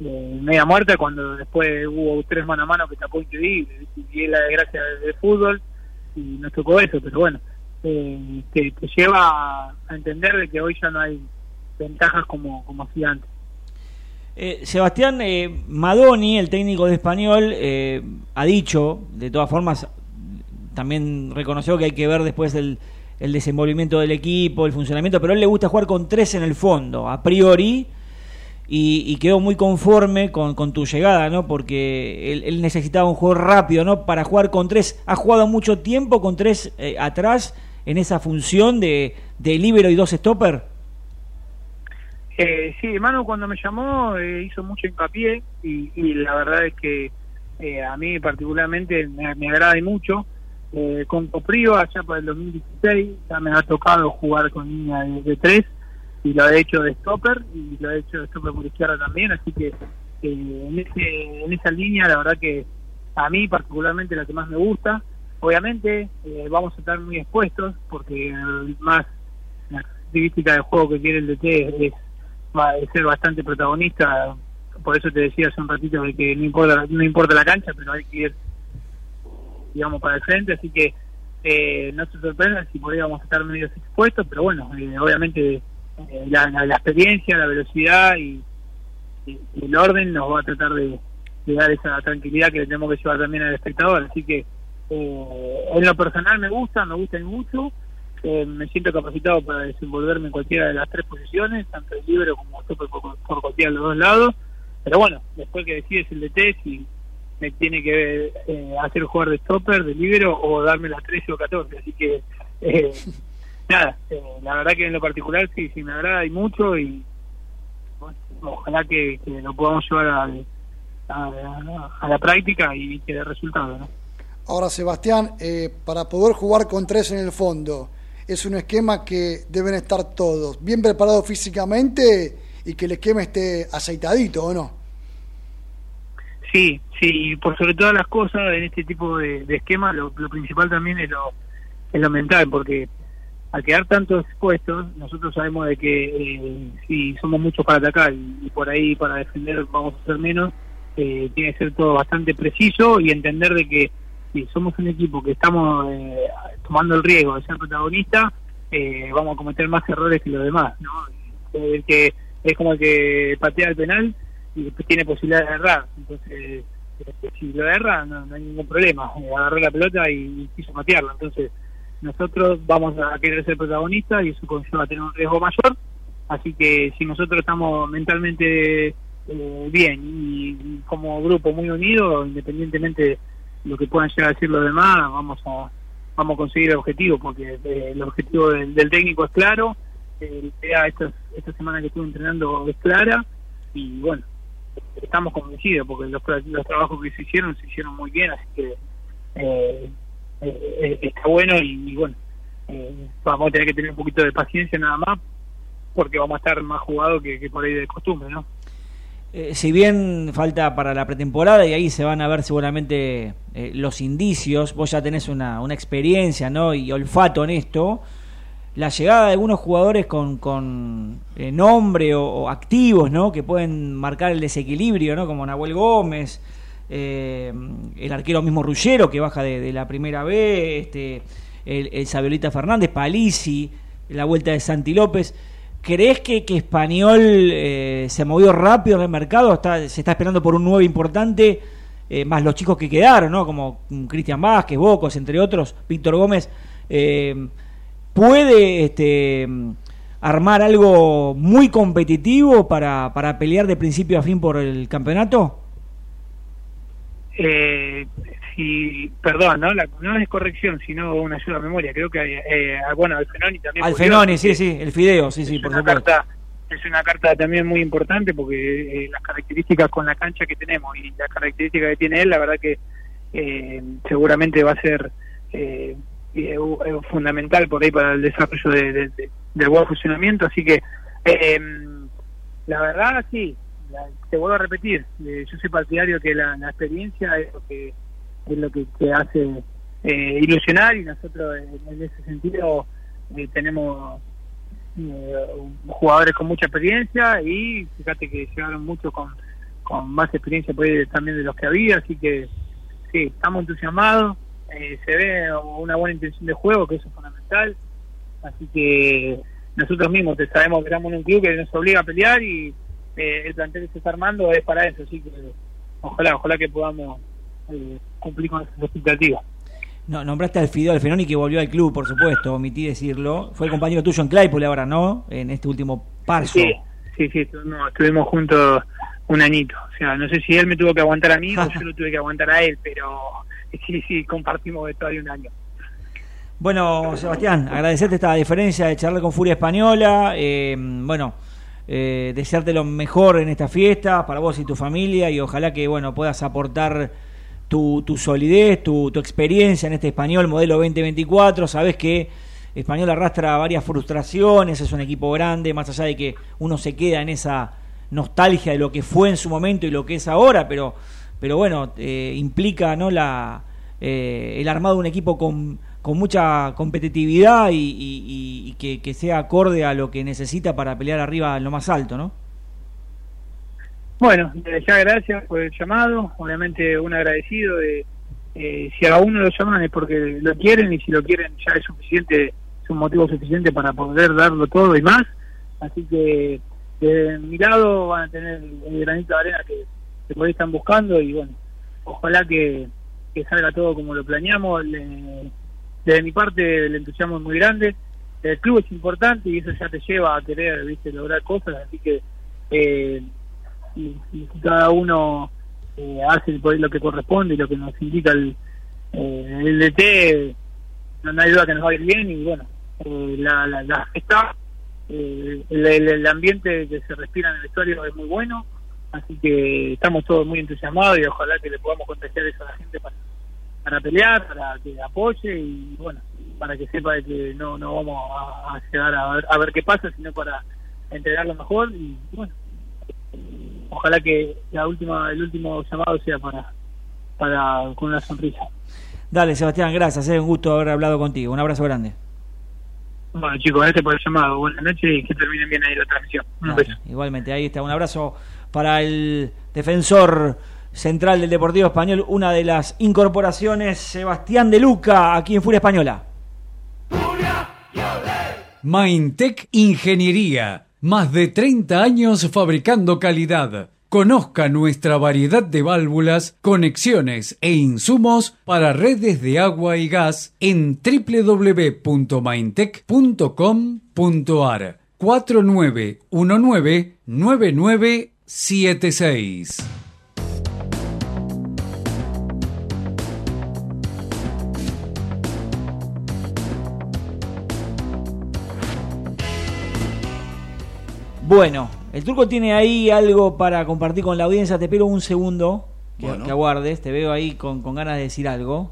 eh, media muerta cuando después hubo tres mano a mano que tapó increíble y es la desgracia del, fútbol y nos tocó eso pero bueno eh, te, te lleva a entender de que hoy ya no hay ventajas como, como hacía antes. Eh, Sebastián eh, Madoni, el técnico de español, eh, ha dicho, de todas formas, también reconoció que hay que ver después el, el desenvolvimiento del equipo, el funcionamiento, pero él le gusta jugar con tres en el fondo, a priori, y, quedó muy conforme con, con tu llegada, ¿no? Porque él, necesitaba un juego rápido, ¿no? Para jugar con tres. Ha jugado mucho tiempo con tres eh, atrás en esa función de, de líbero y dos stopper. Eh, sí, Manu cuando me llamó eh, hizo mucho hincapié y, la verdad es que eh, a mí particularmente me, me agrada mucho. Eh, con Coprío allá para el 2016 ya me ha tocado jugar con línea de, de tres y lo he hecho de stopper y lo he hecho de stopper por izquierda también, así que eh, en, ese, en esa línea la verdad que a mí particularmente la que más me gusta. Obviamente eh, vamos a estar muy expuestos porque más la característica del juego que quiere el DT es, es ser bastante protagonista. Por eso te decía hace un ratito que no importa, no importa la cancha, pero hay que ir, digamos, para el frente. Así que eh, no se sorprendan si a estar medio expuestos, pero bueno, eh, obviamente eh, la, experiencia, la velocidad y, el orden nos va a tratar de, dar esa tranquilidad que tenemos que llevar también al espectador. Así que eh, en lo personal me gusta, me gusta mucho. Eh, me siento capacitado para desenvolverme en cualquiera de las tres posiciones, tanto el libre como stopper por, por cualquiera de los dos lados. Pero bueno, después que decides el DT, si me tiene que eh, hacer jugar de stopper, de libero o darme las 13 o 14. Así que, eh, nada, eh, la verdad que en lo particular sí, sí me agrada y mucho y bueno, ojalá que, que lo podamos llevar a, a- a la práctica y que dé resultado, ¿no? Ahora, Sebastián, eh, para poder jugar con tres en el fondo, es un esquema que deben estar todos bien preparados físicamente y que el esquema esté aceitadito, ¿o no? Sí, sí, y por sobre todas las cosas en este tipo de, de esquema lo, lo principal también es lo, es lo mental, porque al quedar tantos expuestos, nosotros sabemos de que eh, si somos muchos para atacar y, y por ahí para defender vamos a ser menos, eh, tiene que ser todo bastante preciso y entender de que si somos un equipo que estamos eh, tomando el riesgo de ser protagonista, eh, vamos a cometer más errores que los demás, ¿no? El que es como el que patea el penal y tiene posibilidad de errar. Entonces, eh, si lo erra, no, no hay ningún problema. Agarró la pelota y, quiso patearla. Entonces, nosotros vamos a querer ser protagonistas y eso conlleva tener un riesgo mayor. Así que si nosotros estamos mentalmente eh, bien y, como grupo muy unido, independientemente de lo que puedan llegar a decir los demás, vamos a vamos a conseguir el objetivo, porque eh, el objetivo del, del técnico es claro, eh, esta, esta semana que estuve entrenando es clara y bueno, estamos convencidos porque los, los trabajos que se hicieron se hicieron muy bien, así que eh, eh, eh, está bueno y, bueno, vamos a tener que tener un poquito de paciencia nada más porque vamos a estar más jugados que, por ahí de costumbre, ¿no? Si bien falta para la pretemporada y ahí se van a ver seguramente los indicios, vos ya tenés una, una experiencia ¿no? y olfato en esto, la llegada de algunos jugadores con, con eh, nombre o, activos ¿no? que pueden marcar el desequilibrio, ¿no? como Nahuel Gómez, eh, el arquero mismo Rullero que baja de, la primera B, este, el, el Sabiolita Fernández, Palisi, la vuelta de Santi López. ¿Crees que, que Español eh, se movió rápido en el mercado? Se está esperando por un nuevo importante, eh, más los chicos que quedaron, ¿no? Como Cristian Vázquez, Bocos, entre otros, Víctor Gómez. Eh, ¿Puede este, armar algo muy competitivo para, para pelear de principio a fin por el campeonato? Eh, si, perdón, ¿no? La, no es corrección, sino una ayuda a memoria. Creo que, eh, bueno, Alfenoni también. Al volvió, Fenoni, así sí, sí, el Fideo, sí, sí, por una supuesto. carta es una carta también muy importante porque eh, las características con la cancha que tenemos y las características que tiene él, la verdad que eh, seguramente va a ser eh, eh, fundamental por ahí para el desarrollo de, de- de- del buen funcionamiento. Así que, eh, la verdad, sí, la- te vuelvo a repetir, eh, yo soy partidario que la, la experiencia es lo que es lo que te hace eh, ilusionar y nosotros en, ese sentido eh, tenemos eh, jugadores con mucha experiencia y fíjate que llegaron muchos con, con más experiencia por también de los que había, así que sí, estamos entusiasmados, eh, se ve una buena intención de juego, que eso es fundamental, así que nosotros mismos te sabemos que estamos en un club que nos obliga a pelear y eh, el plantel que se está armando es para eso, así que ojalá, ojalá que podamos eh, cumplir con esas expectativas. No, nombraste al Fideo Alfenoni que volvió al club, por supuesto, omití decirlo. Fue el compañero tuyo en Claypool ahora, ¿no? En este último parso. Sí, sí, sí, estuvimos, estuvimos juntos un añito. O sea, no sé si él me tuvo que aguantar a mí o yo lo tuve que aguantar a él, pero sí, sí, compartimos de todavía un año. Bueno, Sebastián, agradecerte esta diferencia de charlar con Furia Española. eh, bueno, eh, desearte lo mejor en esta fiesta para vos y tu familia y ojalá que bueno puedas aportar tu, tu solidez, tu, tu experiencia en este español modelo 2024. Sabes que Español arrastra varias frustraciones, es un equipo grande, más allá de que uno se queda en esa nostalgia de lo que fue en su momento y lo que es ahora, pero, pero bueno, eh, implica no la eh, el armado de un equipo con, con mucha competitividad y, y- que, sea acorde a lo que necesita para pelear arriba en lo más alto, ¿no? Bueno, ya gracias por el llamado, obviamente un agradecido de eh, si a uno lo llaman es porque lo quieren y si lo quieren ya es suficiente, es un motivo suficiente para poder darlo todo y más, así que de mi lado van a tener el granito de arena que, que por ahí están buscando y bueno, ojalá que, salga todo como lo planeamos, Le- desde mi parte el entusiasmo es muy grande, el club es importante y eso ya te lleva a querer viste lograr cosas, así que eh, y, cada uno eh, hace por lo que corresponde y lo que nos indica el, eh, el DT, no, hay duda que nos va a ir bien y bueno, eh, la, la, la está, eh, el ambiente que se respira en el vestuario es muy bueno, así que estamos todos muy entusiasmados y ojalá que le podamos contagiar eso a la gente para, para pelear, para que apoye y bueno, para que sepa de que no, no vamos a, a llegar a ver, a ver qué pasa, sino para entregarlo mejor y bueno, ojalá que la última el último llamado sea para para con una sonrisa Dale, Sebastián, gracias, es un gusto haber hablado contigo. Un abrazo grande. bueno chicos gracias por el llamado buenas noches y que terminen bien ahí la transmisión un Dale, beso igualmente, ahí está. Un abrazo para el defensor central del Deportivo Español, una de las incorporaciones, Sebastián de Luca, aquí en Furia Española. Maintec Ingeniería, más de 30 años fabricando calidad. Conozca nuestra variedad de válvulas, conexiones e insumos para redes de agua y gas en www.maintec.com.ar 4919 76. Bueno, el turco tiene ahí algo para compartir con la audiencia. Te pido un segundo que, bueno. aguardes. Te veo ahí con, con ganas de decir algo.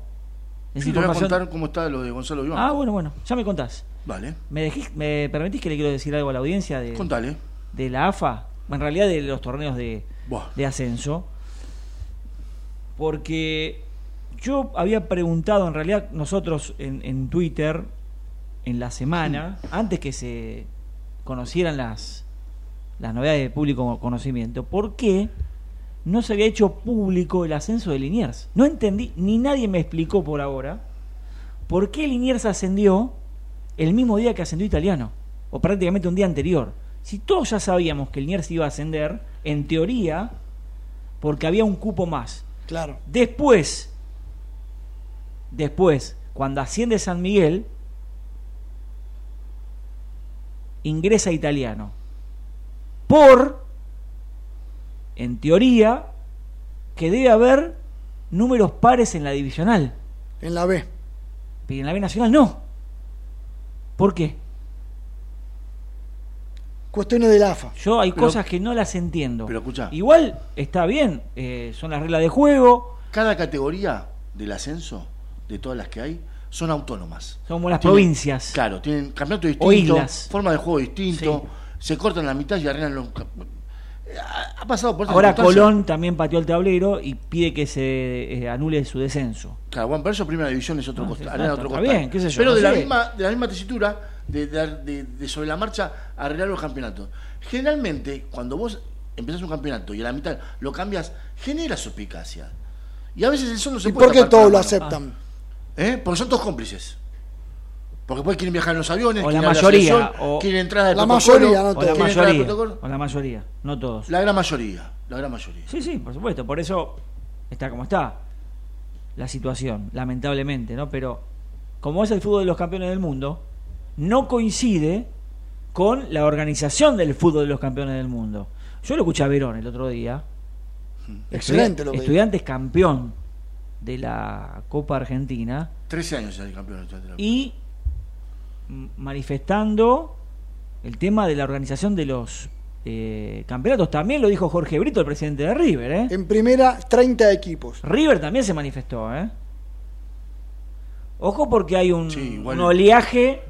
Es sí, te voy a contar cómo está lo de Gonzalo Iván. Ah, bueno, bueno, ya me contás. Vale. ¿Me, permitís que le quiero decir algo a la audiencia de, Contale. de la AFA? En realidad de los torneos de, ascenso. Porque yo había preguntado, en realidad nosotros en, en Twitter, en la semana, antes que se conocieran las, las novedades de público conocimiento, ¿por qué no se había hecho público el ascenso de Liniers? No entendí, ni nadie me explicó por ahora, por qué Liniers ascendió el mismo día que ascendió Italiano, o prácticamente un día anterior. Si todos ya sabíamos que Liniers iba a ascender, en teoría, porque había un cupo más. Claro. Después, después, cuando asciende San Miguel, ingresa Italiano. Por, en teoría, que debe haber números pares en la divisional. En la B. Pero en la B Nacional no. ¿Por qué? Cuestiones del AFA. Yo hay Pero- cosas que no las entiendo. pero escuchá. Igual está bien, eh, son las reglas de juego, Cada categoría del ascenso, de todas las que hay, son autónomas. son como las Tienen- provincias. Claro, tienen campeonato O distinto, islas. forma de juego distinto, se cortan la mitad y arreglan los... Ha ha pasado por Ahora. Colón también pateó el tablero y pide que se eh, anule su descenso. Claro, bueno, pero eso primera división es otro Ah, costal, está- otro costal. bien, qué sé yo, Pero no de, la misma, de la misma tesitura de, dar- de- de sobre la marcha arreglar los campeonatos. Generalmente, cuando vos empezás un campeonato y a la mitad lo cambias, genera suspicacia. Y a veces eso no se ¿Y puede por qué todos la lo aceptan? ¿Eh? Porque son todos cómplices. Porque después quieren viajar en los aviones, O la mayoría, o- quieren entrar al La mayoría, no O la todos. entrar al mayoría. O la mayoría, no todos. La gran mayoría, la gran mayoría. Sí, sí, por supuesto. Por eso está como está la situación, lamentablemente, ¿no? Pero como es el fútbol de los campeones del mundo, no coincide con la organización del fútbol de los campeones del mundo. Yo lo escuché a Verón el otro día. Excelente lo que Estudiantes campeón de la Copa Argentina 13 años ya campeón. de la- y manifestando el tema de la organización de los eh, campeonatos. También lo dijo Jorge Brito, el presidente de River. ¿eh? En primera, 30 equipos. River también se manifestó. ¿eh? Ojo porque hay un, Sí, igual- un oleaje.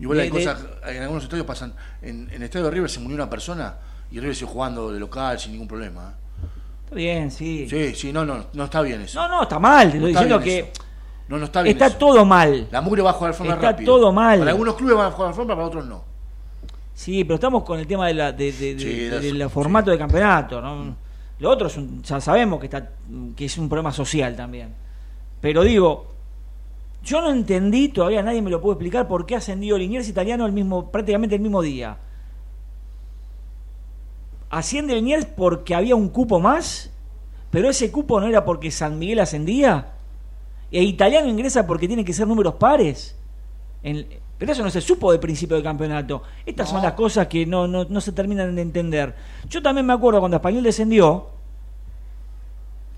Igual de- hay de- cosas, en algunos estadios pasan, en, en el estadio de River se murió una persona y River sigue jugando de local sin ningún problema. Está bien, sí. ¿eh? Sí, sí, no, no, no está bien eso. No, no, está mal. Te No estoy está diciendo que eso. No, no está bien está eso. todo mal. La mugre va a jugar de forma Está rápido. todo mal. Para algunos clubes van a jugar de forma, para otros no. Sí, pero estamos con el tema de la, de, de- de- Sí, del formato sí. de campeonato. ¿no? Lo otro es un- ya sabemos que está que es un problema social también. Pero digo, yo no entendí, todavía nadie me lo puede explicar por qué ascendió Liniers Italiano el mismo, prácticamente el mismo día. Asciende Liniers porque había un cupo más, pero ese cupo no era porque San Miguel ascendía. E Italiano ingresa porque tiene que ser números pares. En- pero eso no se supo de principio del campeonato. Estas son las cosas que no, no, no se terminan de entender. Yo también me acuerdo cuando Español descendió,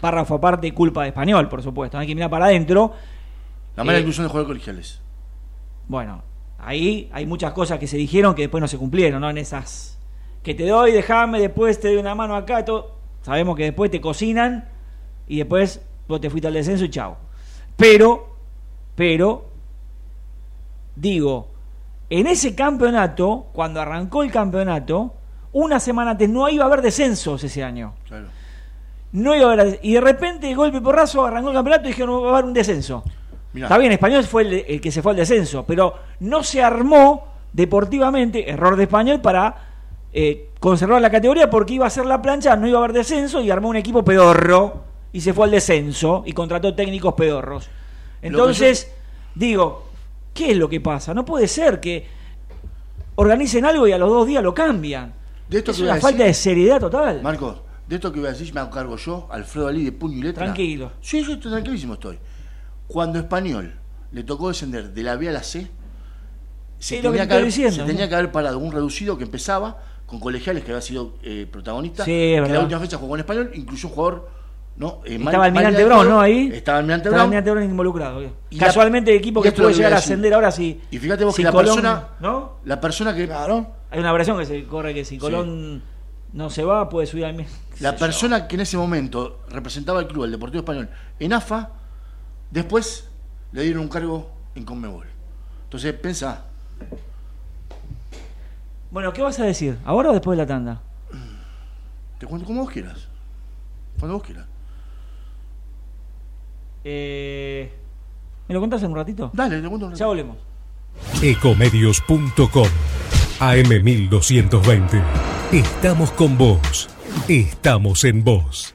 párrafo aparte, culpa de Español, por supuesto, hay que mirar para adentro. La mala Eh, inclusión de jugadores colegiales. Bueno, ahí hay muchas cosas que se dijeron que después no se cumplieron, ¿no? En esas que te doy, déjame, después te doy una mano acá, todo. Sabemos que después te cocinan y después vos te fuiste al descenso y chao. Pero, pero, digo, en ese campeonato, cuando arrancó el campeonato, una semana antes no iba a haber descensos ese año. Claro. No iba a haber, y de repente, golpe porrazo, arrancó el campeonato y dijeron no va a haber un descenso. Mirá. Está bien, Español fue el, el que se fue al descenso, pero no se armó deportivamente, error de Español, para eh, conservar la categoría porque iba a ser la plancha, no iba a haber descenso y armó un equipo pedorro y se fue al descenso y contrató técnicos pedorros. Entonces, digo, ¿qué es lo que pasa? No puede ser que organicen algo y a los dos días lo cambian. De esto es que una falta decir- de seriedad total. Marcos, de esto que voy a decir me hago cargo yo, Alfredo Ali de puño y letra. Tranquilo. Sí, sí, estoy tranquilísimo estoy. Cuando Español le tocó descender de la B a la C, se, Sí, tenía, te que haber, estoy diciendo, se tenía ¿no? que haber parado un reducido que empezaba con colegiales que había sido eh, protagonista. Sí, que verdad. la última fecha jugó con Español, incluso un jugador. ¿no? Eh, Estaba Almirante Brown. ¿no? Ahí. Estaba Almirante Estaba Brown. Brown involucrado. Y Casualmente el equipo que voy llegar a ascender ahora si. Y fíjate vos si que la Colón- persona, ¿No? la persona que Claro. Hay una versión que se corre que si Colón no se va, puede subir al mismo. La persona que en ese momento representaba al club, el Deportivo Español, en AFA, después le dieron un cargo en Conmebol. Entonces, pensá, Bueno, ¿qué vas a decir? ¿Ahora o después de la tanda? te cuento como vos quieras. Cuando vos quieras. Eh, ¿Me lo contás en un ratito? Dale, te cuento. Ya volvemos. Ecomedios.com AM1220. Estamos con vos. Estamos en vos.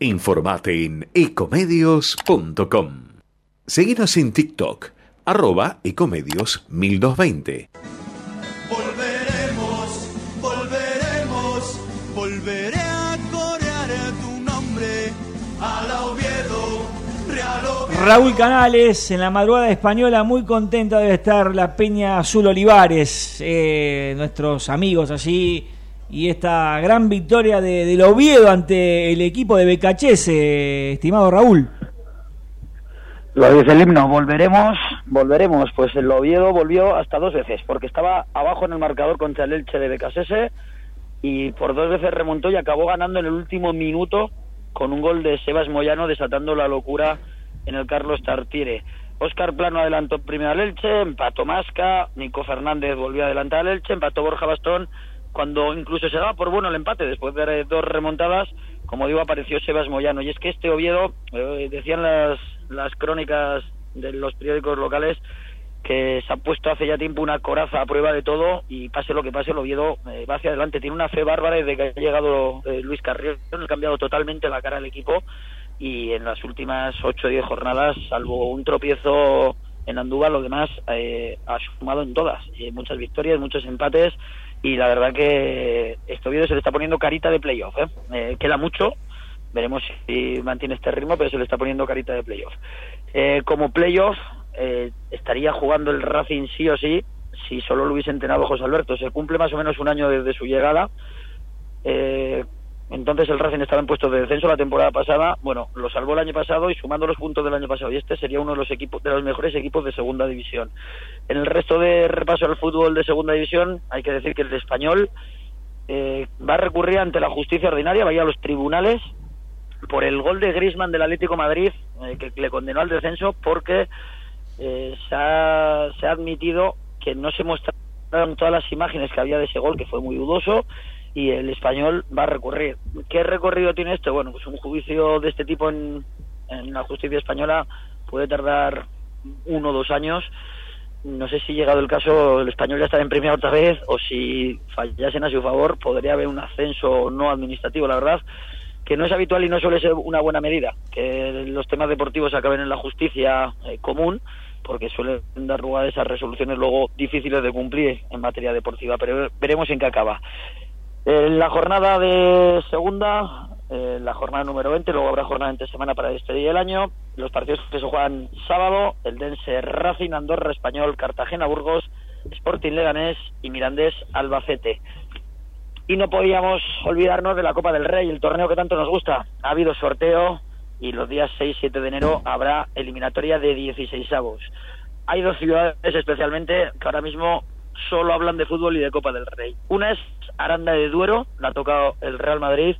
Informate en ecomedios.com. Seguinos en TikTok, arroba ecomedios 1220. Volveremos, volveremos, volveré a corear tu nombre a la Oviedo, Real Oviedo. Raúl Canales, en la madrugada española, muy contenta debe estar la Peña Azul Olivares, eh, nuestros amigos allí, y esta gran victoria de, del Oviedo ante el equipo de Becachese, estimado Raúl. Lo dice el himno, volveremos, volveremos. Pues el Oviedo volvió hasta dos veces, porque estaba abajo en el marcador contra el Elche de Becasese y por dos veces remontó y acabó ganando en el último minuto con un gol de Sebas Moyano desatando la locura en el Carlos Tartiere. Óscar Plano adelantó primero al Elche, empató Masca, Nico Fernández volvió a adelantar al Elche, empató Borja Bastón, cuando incluso se daba por bueno el empate después de dos remontadas, como digo, apareció Sebas Moyano. Y es que este Oviedo, eh, decían las, las crónicas de los periódicos locales, que se ha puesto hace ya tiempo una coraza a prueba de todo y pase lo que pase, el Oviedo eh, va hacia adelante. Tiene una fe bárbara desde que ha llegado eh, Luis Carrión, ha cambiado totalmente la cara del equipo y en las últimas 8 o 10 jornadas, salvo un tropiezo en Andúba, lo demás eh, ha sumado en todas. Eh, muchas victorias, muchos empates y la verdad que este Oviedo se le está poniendo carita de playoff. ¿eh? Eh, queda mucho, veremos si mantiene este ritmo, pero se le está poniendo carita de playoff. Eh, como playoff eh, estaría jugando el Racing sí o sí, si solo lo hubiese entrenado José Alberto. Se cumple más o menos un año desde su llegada. Entonces el Racing estaba en puestos de descenso la temporada pasada. Bueno, lo salvó el año pasado y sumando los puntos del año pasado y este sería uno de los equipos de los mejores equipos de segunda división. En el resto de repaso al fútbol de segunda división hay que decir que el español eh, va a recurrir ante la justicia ordinaria, va a ir a los tribunales por el gol de Griezmann del Atlético Madrid eh, que le condenó al descenso porque eh, se ha admitido que no se mostraron todas las imágenes que había de ese gol que fue muy dudoso y el español va a recurrir. ¿Qué recorrido tiene esto? Bueno, pues un juicio de este tipo en, en la justicia española puede tardar uno o dos años. No sé si llegado el caso el español ya estará en primera otra vez o si fallasen a su favor podría haber un ascenso no administrativo, la verdad que no es habitual y no suele ser una buena medida que los temas deportivos acaben en la justicia eh, común porque suelen dar lugar a esas resoluciones luego difíciles de cumplir en materia deportiva, pero veremos en qué acaba. En la jornada de segunda, eh, la jornada número 20, luego habrá jornada entre semana para despedir el año. Los partidos que se juegan sábado, el Dense Racing, Andorra Español, Cartagena Burgos, Sporting Leganés y Mirandés Albacete. Y no podíamos olvidarnos de la Copa del Rey, el torneo que tanto nos gusta. Ha habido sorteo y los días 6 y 7 de enero habrá eliminatoria de 16 avos. Hay dos ciudades especialmente que ahora mismo solo hablan de fútbol y de Copa del Rey. Una es Aranda de Duero, la ha tocado el Real Madrid,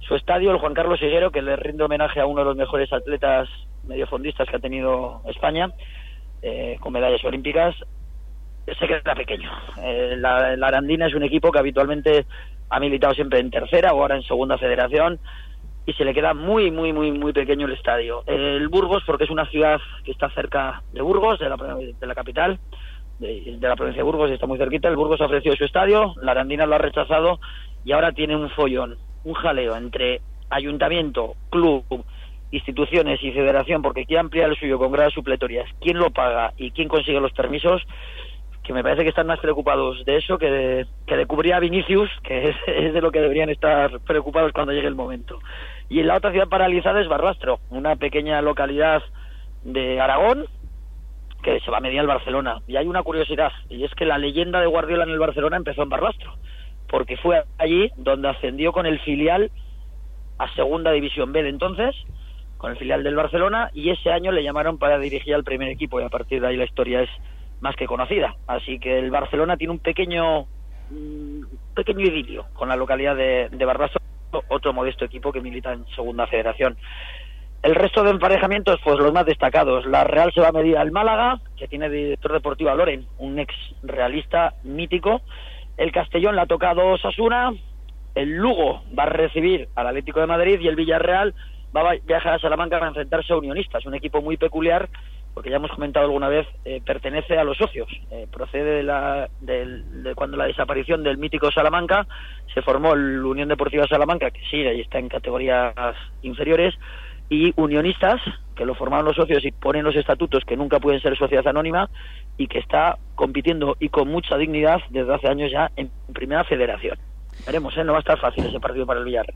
su estadio, el Juan Carlos Higuero, que le rinde homenaje a uno de los mejores atletas mediofondistas que ha tenido España, eh, con medallas olímpicas, se queda pequeño. Eh, la, la Arandina es un equipo que habitualmente ha militado siempre en tercera o ahora en segunda federación y se le queda muy, muy, muy, muy pequeño el estadio. El Burgos, porque es una ciudad que está cerca de Burgos, de la, de la capital, de, la provincia de Burgos, está muy cerquita. El Burgos ha ofrecido su estadio, la Arandina lo ha rechazado y ahora tiene un follón, un jaleo entre ayuntamiento, club, instituciones y federación, porque quiere ampliar el suyo con gradas supletorias. ¿Quién lo paga y quién consigue los permisos? que me parece que están más preocupados de eso que de, que de cubrir a Vinicius, que es, es de lo que deberían estar preocupados cuando llegue el momento. Y la otra ciudad paralizada es Barbastro, una pequeña localidad de Aragón que se va a medir al Barcelona. Y hay una curiosidad, y es que la leyenda de Guardiola en el Barcelona empezó en Barbastro, porque fue allí donde ascendió con el filial a Segunda División B de entonces, con el filial del Barcelona, y ese año le llamaron para dirigir al primer equipo, y a partir de ahí la historia es más que conocida. Así que el Barcelona tiene un pequeño, un pequeño idilio con la localidad de, de Barbastro, otro modesto equipo que milita en Segunda Federación. El resto de emparejamientos, pues los más destacados. La Real se va a medir al Málaga, que tiene director deportivo a Loren, un ex realista mítico. El Castellón le ha tocado Osasuna. El Lugo va a recibir al Atlético de Madrid y el Villarreal va a viajar a Salamanca para enfrentarse a Unionistas, un equipo muy peculiar, porque ya hemos comentado alguna vez, eh, pertenece a los socios. Eh, procede de, la, del- de cuando la desaparición del mítico Salamanca se formó el Unión Deportiva Salamanca, que sigue y está en categorías inferiores, y unionistas, que lo formaron los socios y ponen los estatutos que nunca pueden ser sociedad anónima y que está compitiendo y con mucha dignidad desde hace años ya en primera federación. Veremos, ¿eh? no va a estar fácil ese partido para el Villarreal.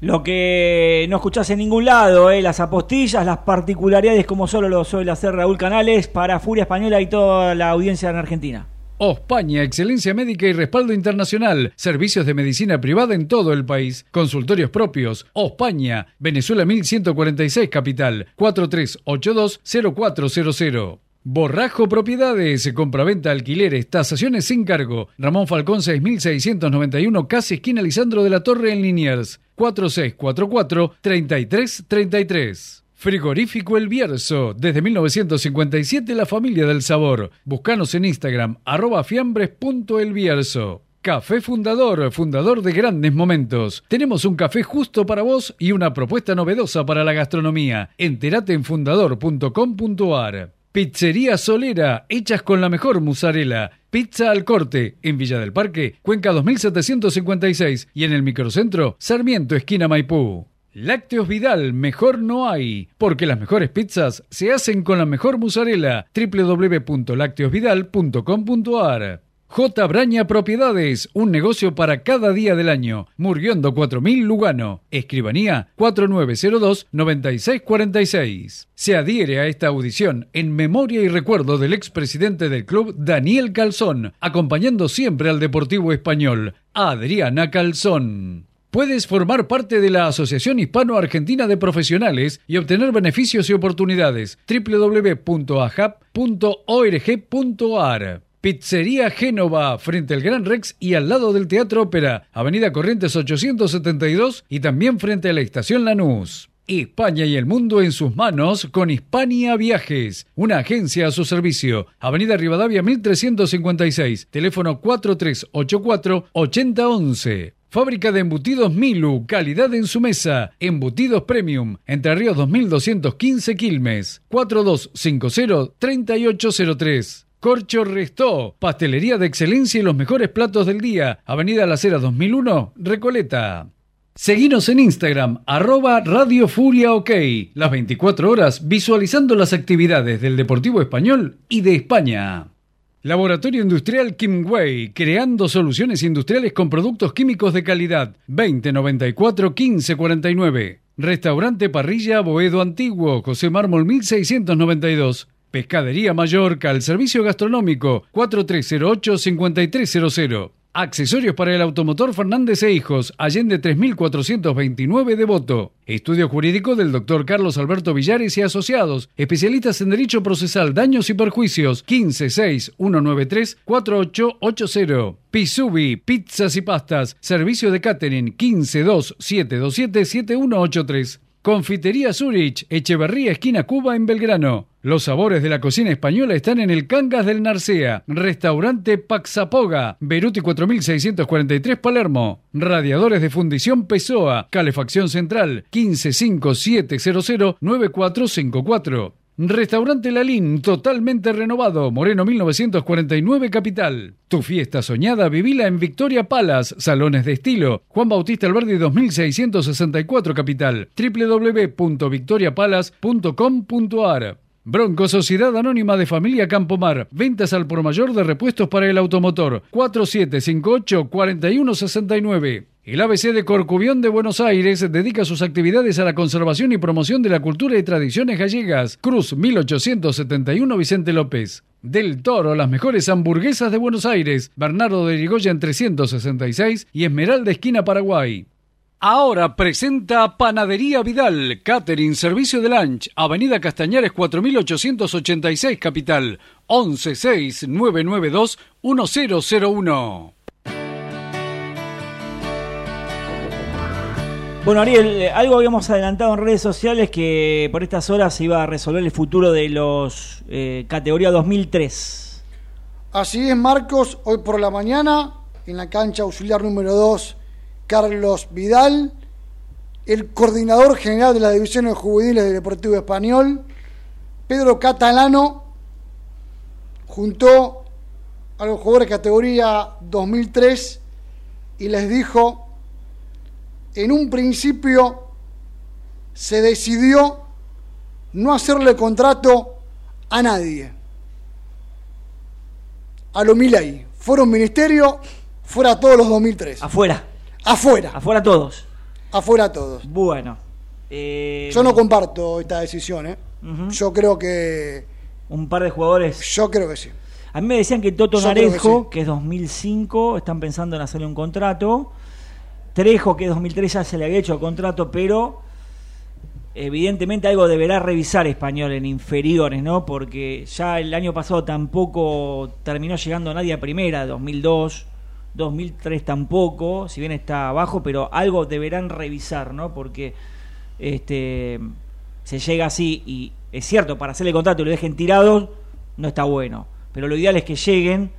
Lo que no escuchás en ningún lado, ¿eh? las apostillas, las particularidades como solo lo suele hacer Raúl Canales para Furia Española y toda la audiencia en Argentina. Ospaña, excelencia médica y respaldo internacional. Servicios de medicina privada en todo el país. Consultorios propios. Ospaña, Venezuela 1146 Capital. 4382-0400. Borrajo Propiedades, compraventa, alquileres, tasaciones sin cargo. Ramón Falcón 6691, casi esquina Lisandro de la Torre en Liniers. 4644-3333. Frigorífico El Bierzo, desde 1957 la familia del sabor. Búscanos en Instagram, arroba fiambres.elbierzo. Café Fundador, fundador de grandes momentos. Tenemos un café justo para vos y una propuesta novedosa para la gastronomía. Entérate en fundador.com.ar. Pizzería Solera, hechas con la mejor mozzarella. Pizza al corte, en Villa del Parque, Cuenca 2756 y en el microcentro, Sarmiento, esquina Maipú. Lácteos Vidal, mejor no hay, porque las mejores pizzas se hacen con la mejor mozzarella. www.lacteosvidal.com.ar J. Braña Propiedades, un negocio para cada día del año. Murguiondo 4000 Lugano. Escribanía 4902-9646. Se adhiere a esta audición en memoria y recuerdo del expresidente del club Daniel Calzón, acompañando siempre al Deportivo Español, Adriana Calzón. Puedes formar parte de la Asociación Hispano-Argentina de Profesionales y obtener beneficios y oportunidades. www.ajap.org.ar Pizzería Génova, frente al Gran Rex y al lado del Teatro Ópera, Avenida Corrientes 872 y también frente a la Estación Lanús. España y el mundo en sus manos con Hispania Viajes, una agencia a su servicio. Avenida Rivadavia 1356, teléfono 4384-8011. Fábrica de embutidos Milu, calidad en su mesa. Embutidos Premium, Entre Ríos 2215 Quilmes, 4250-3803. Corcho Restó, pastelería de excelencia y los mejores platos del día. Avenida La Cera 2001, Recoleta. Seguinos en Instagram, arroba Radio Furia OK, las 24 horas visualizando las actividades del Deportivo Español y de España. Laboratorio Industrial Kimway, creando soluciones industriales con productos químicos de calidad. 2094-1549. Restaurante Parrilla Boedo Antiguo, José Mármol 1692. Pescadería Mallorca, el servicio gastronómico 4308-5300. Accesorios para el automotor Fernández e Hijos, Allende 3429 Devoto. Estudio jurídico del doctor Carlos Alberto Villares y Asociados, especialistas en Derecho Procesal, Daños y Perjuicios, 1561934880. Pisubi, pizzas y pastas, servicio de catering 1527277183. Confitería Zurich, Echeverría, esquina Cuba, en Belgrano. Los sabores de la cocina española están en el Cangas del Narcea. Restaurante Paxapoga, Beruti 4643 Palermo. Radiadores de fundición Pessoa, calefacción central 1557009454. Restaurante Lalín, totalmente renovado, Moreno 1949 Capital. Tu fiesta soñada, vivila en Victoria Palace, Salones de Estilo, Juan Bautista Alberdi 2664 Capital, www.victoriapalace.com.ar. Bronco Sociedad Anónima de Familia Campomar. Ventas al por mayor de repuestos para el automotor. 4758-4169. El ABC de Corcubión de Buenos Aires dedica sus actividades a la conservación y promoción de la cultura y tradiciones gallegas. Cruz 1871 Vicente López. Del Toro, las mejores hamburguesas de Buenos Aires. Bernardo de Irigoyen 366 y Esmeralda Esquina Paraguay. Ahora presenta Panadería Vidal, Catering, Servicio de Lunch, Avenida Castañares 4886 Capital, 116992-1001. Bueno, Ariel, eh, algo habíamos adelantado en redes sociales que por estas horas se iba a resolver el futuro de los eh, categoría 2003. Así es, Marcos, hoy por la mañana, en la cancha auxiliar número 2, Carlos Vidal, el coordinador general de las divisiones juveniles del Deportivo Español, Pedro Catalano, juntó a los jugadores categoría 2003 y les dijo, en un principio se decidió no hacerle contrato a nadie. A lo Milei. Fuera un ministerio, fuera todos los 2003. Afuera. Afuera. Afuera todos. Afuera todos. Bueno. eh, Yo no comparto esta decisión, ¿eh? Yo creo que. Un par de jugadores. Yo creo que sí. A mí me decían que Toto Yo creo que Narejo, sí. que, es 2005, están pensando en hacerle un contrato. Trejo, que es 2003, ya se le había hecho el contrato, pero evidentemente algo deberá revisar Español en inferiores, ¿no? Porque ya el año pasado tampoco terminó llegando nadie a primera, 2002, 2003 tampoco, si bien está abajo, pero algo deberán revisar, ¿no? Porque este se llega así y es cierto, para hacerle contrato y lo dejen tirados, no está bueno. Pero lo ideal es que lleguen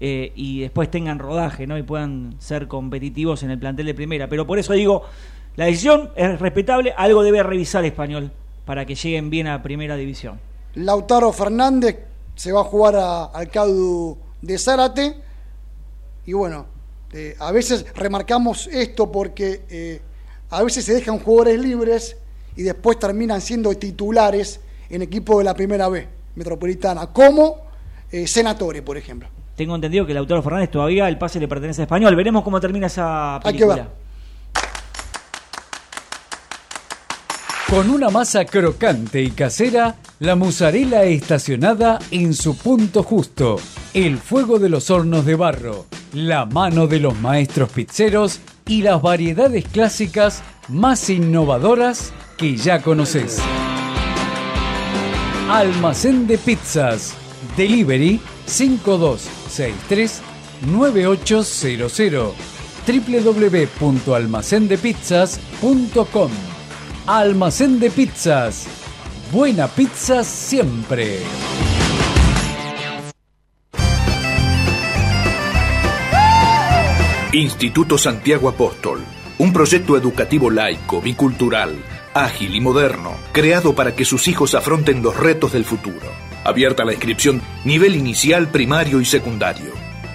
eh, y después tengan rodaje, ¿no? Y puedan ser competitivos en el plantel de primera. Pero por eso digo, la decisión es respetable, algo debe revisar español para que lleguen bien a primera división. Lautaro Fernández se va a jugar al CADU de Zárate. Y bueno, eh, a veces remarcamos esto porque eh, a veces se dejan jugadores libres y después terminan siendo titulares en equipos de la primera B metropolitana, como eh, Senatore, por ejemplo. Tengo entendido que Lautaro Fernández todavía el pase le pertenece a español. Veremos cómo termina esa Hay que película. ver. Con una masa crocante y casera, la mozzarella estacionada en su punto justo, el fuego de los hornos de barro, la mano de los maestros pizzeros y las variedades clásicas más innovadoras que ya conoces. Almacén de pizzas. Delivery 5263 9800 www.almacendepizzas.com Almacén de pizzas. Buena pizza siempre. Instituto Santiago Apóstol, un proyecto educativo laico, bicultural, ágil y moderno, creado para que sus hijos afronten los retos del futuro. Abierta la inscripción nivel inicial, primario y secundario.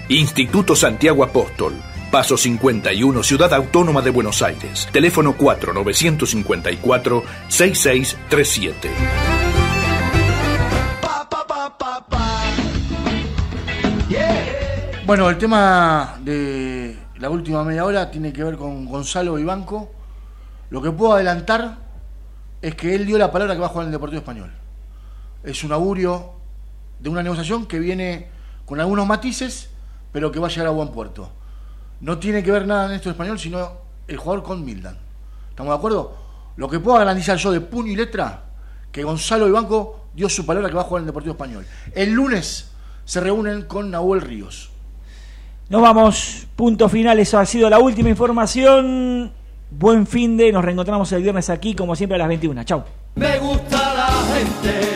Instituto Santiago Apóstol, Paso 51, Ciudad Autónoma de Buenos Aires. Teléfono 4954-6637. Bueno, el tema de la última media hora tiene que ver con Gonzalo Vivanco. Lo que puedo adelantar es que él dio la palabra que va a jugar en el Deportivo Español. Es un augurio de una negociación que viene con algunos matices, pero que va a llegar a buen puerto. No tiene que ver nada en esto de español, sino el jugador con Mildan. ¿Estamos de acuerdo? Lo que puedo garantizar yo de puño y letra, que Gonzalo Vivanco dio su palabra que va a jugar en el Deportivo Español. El lunes se reúnen con Nahuel Ríos. Nos vamos, punto final, eso ha sido la última información. Buen fin de, nos reencontramos el viernes aquí, como siempre, a las 21. Chau. Me gusta la gente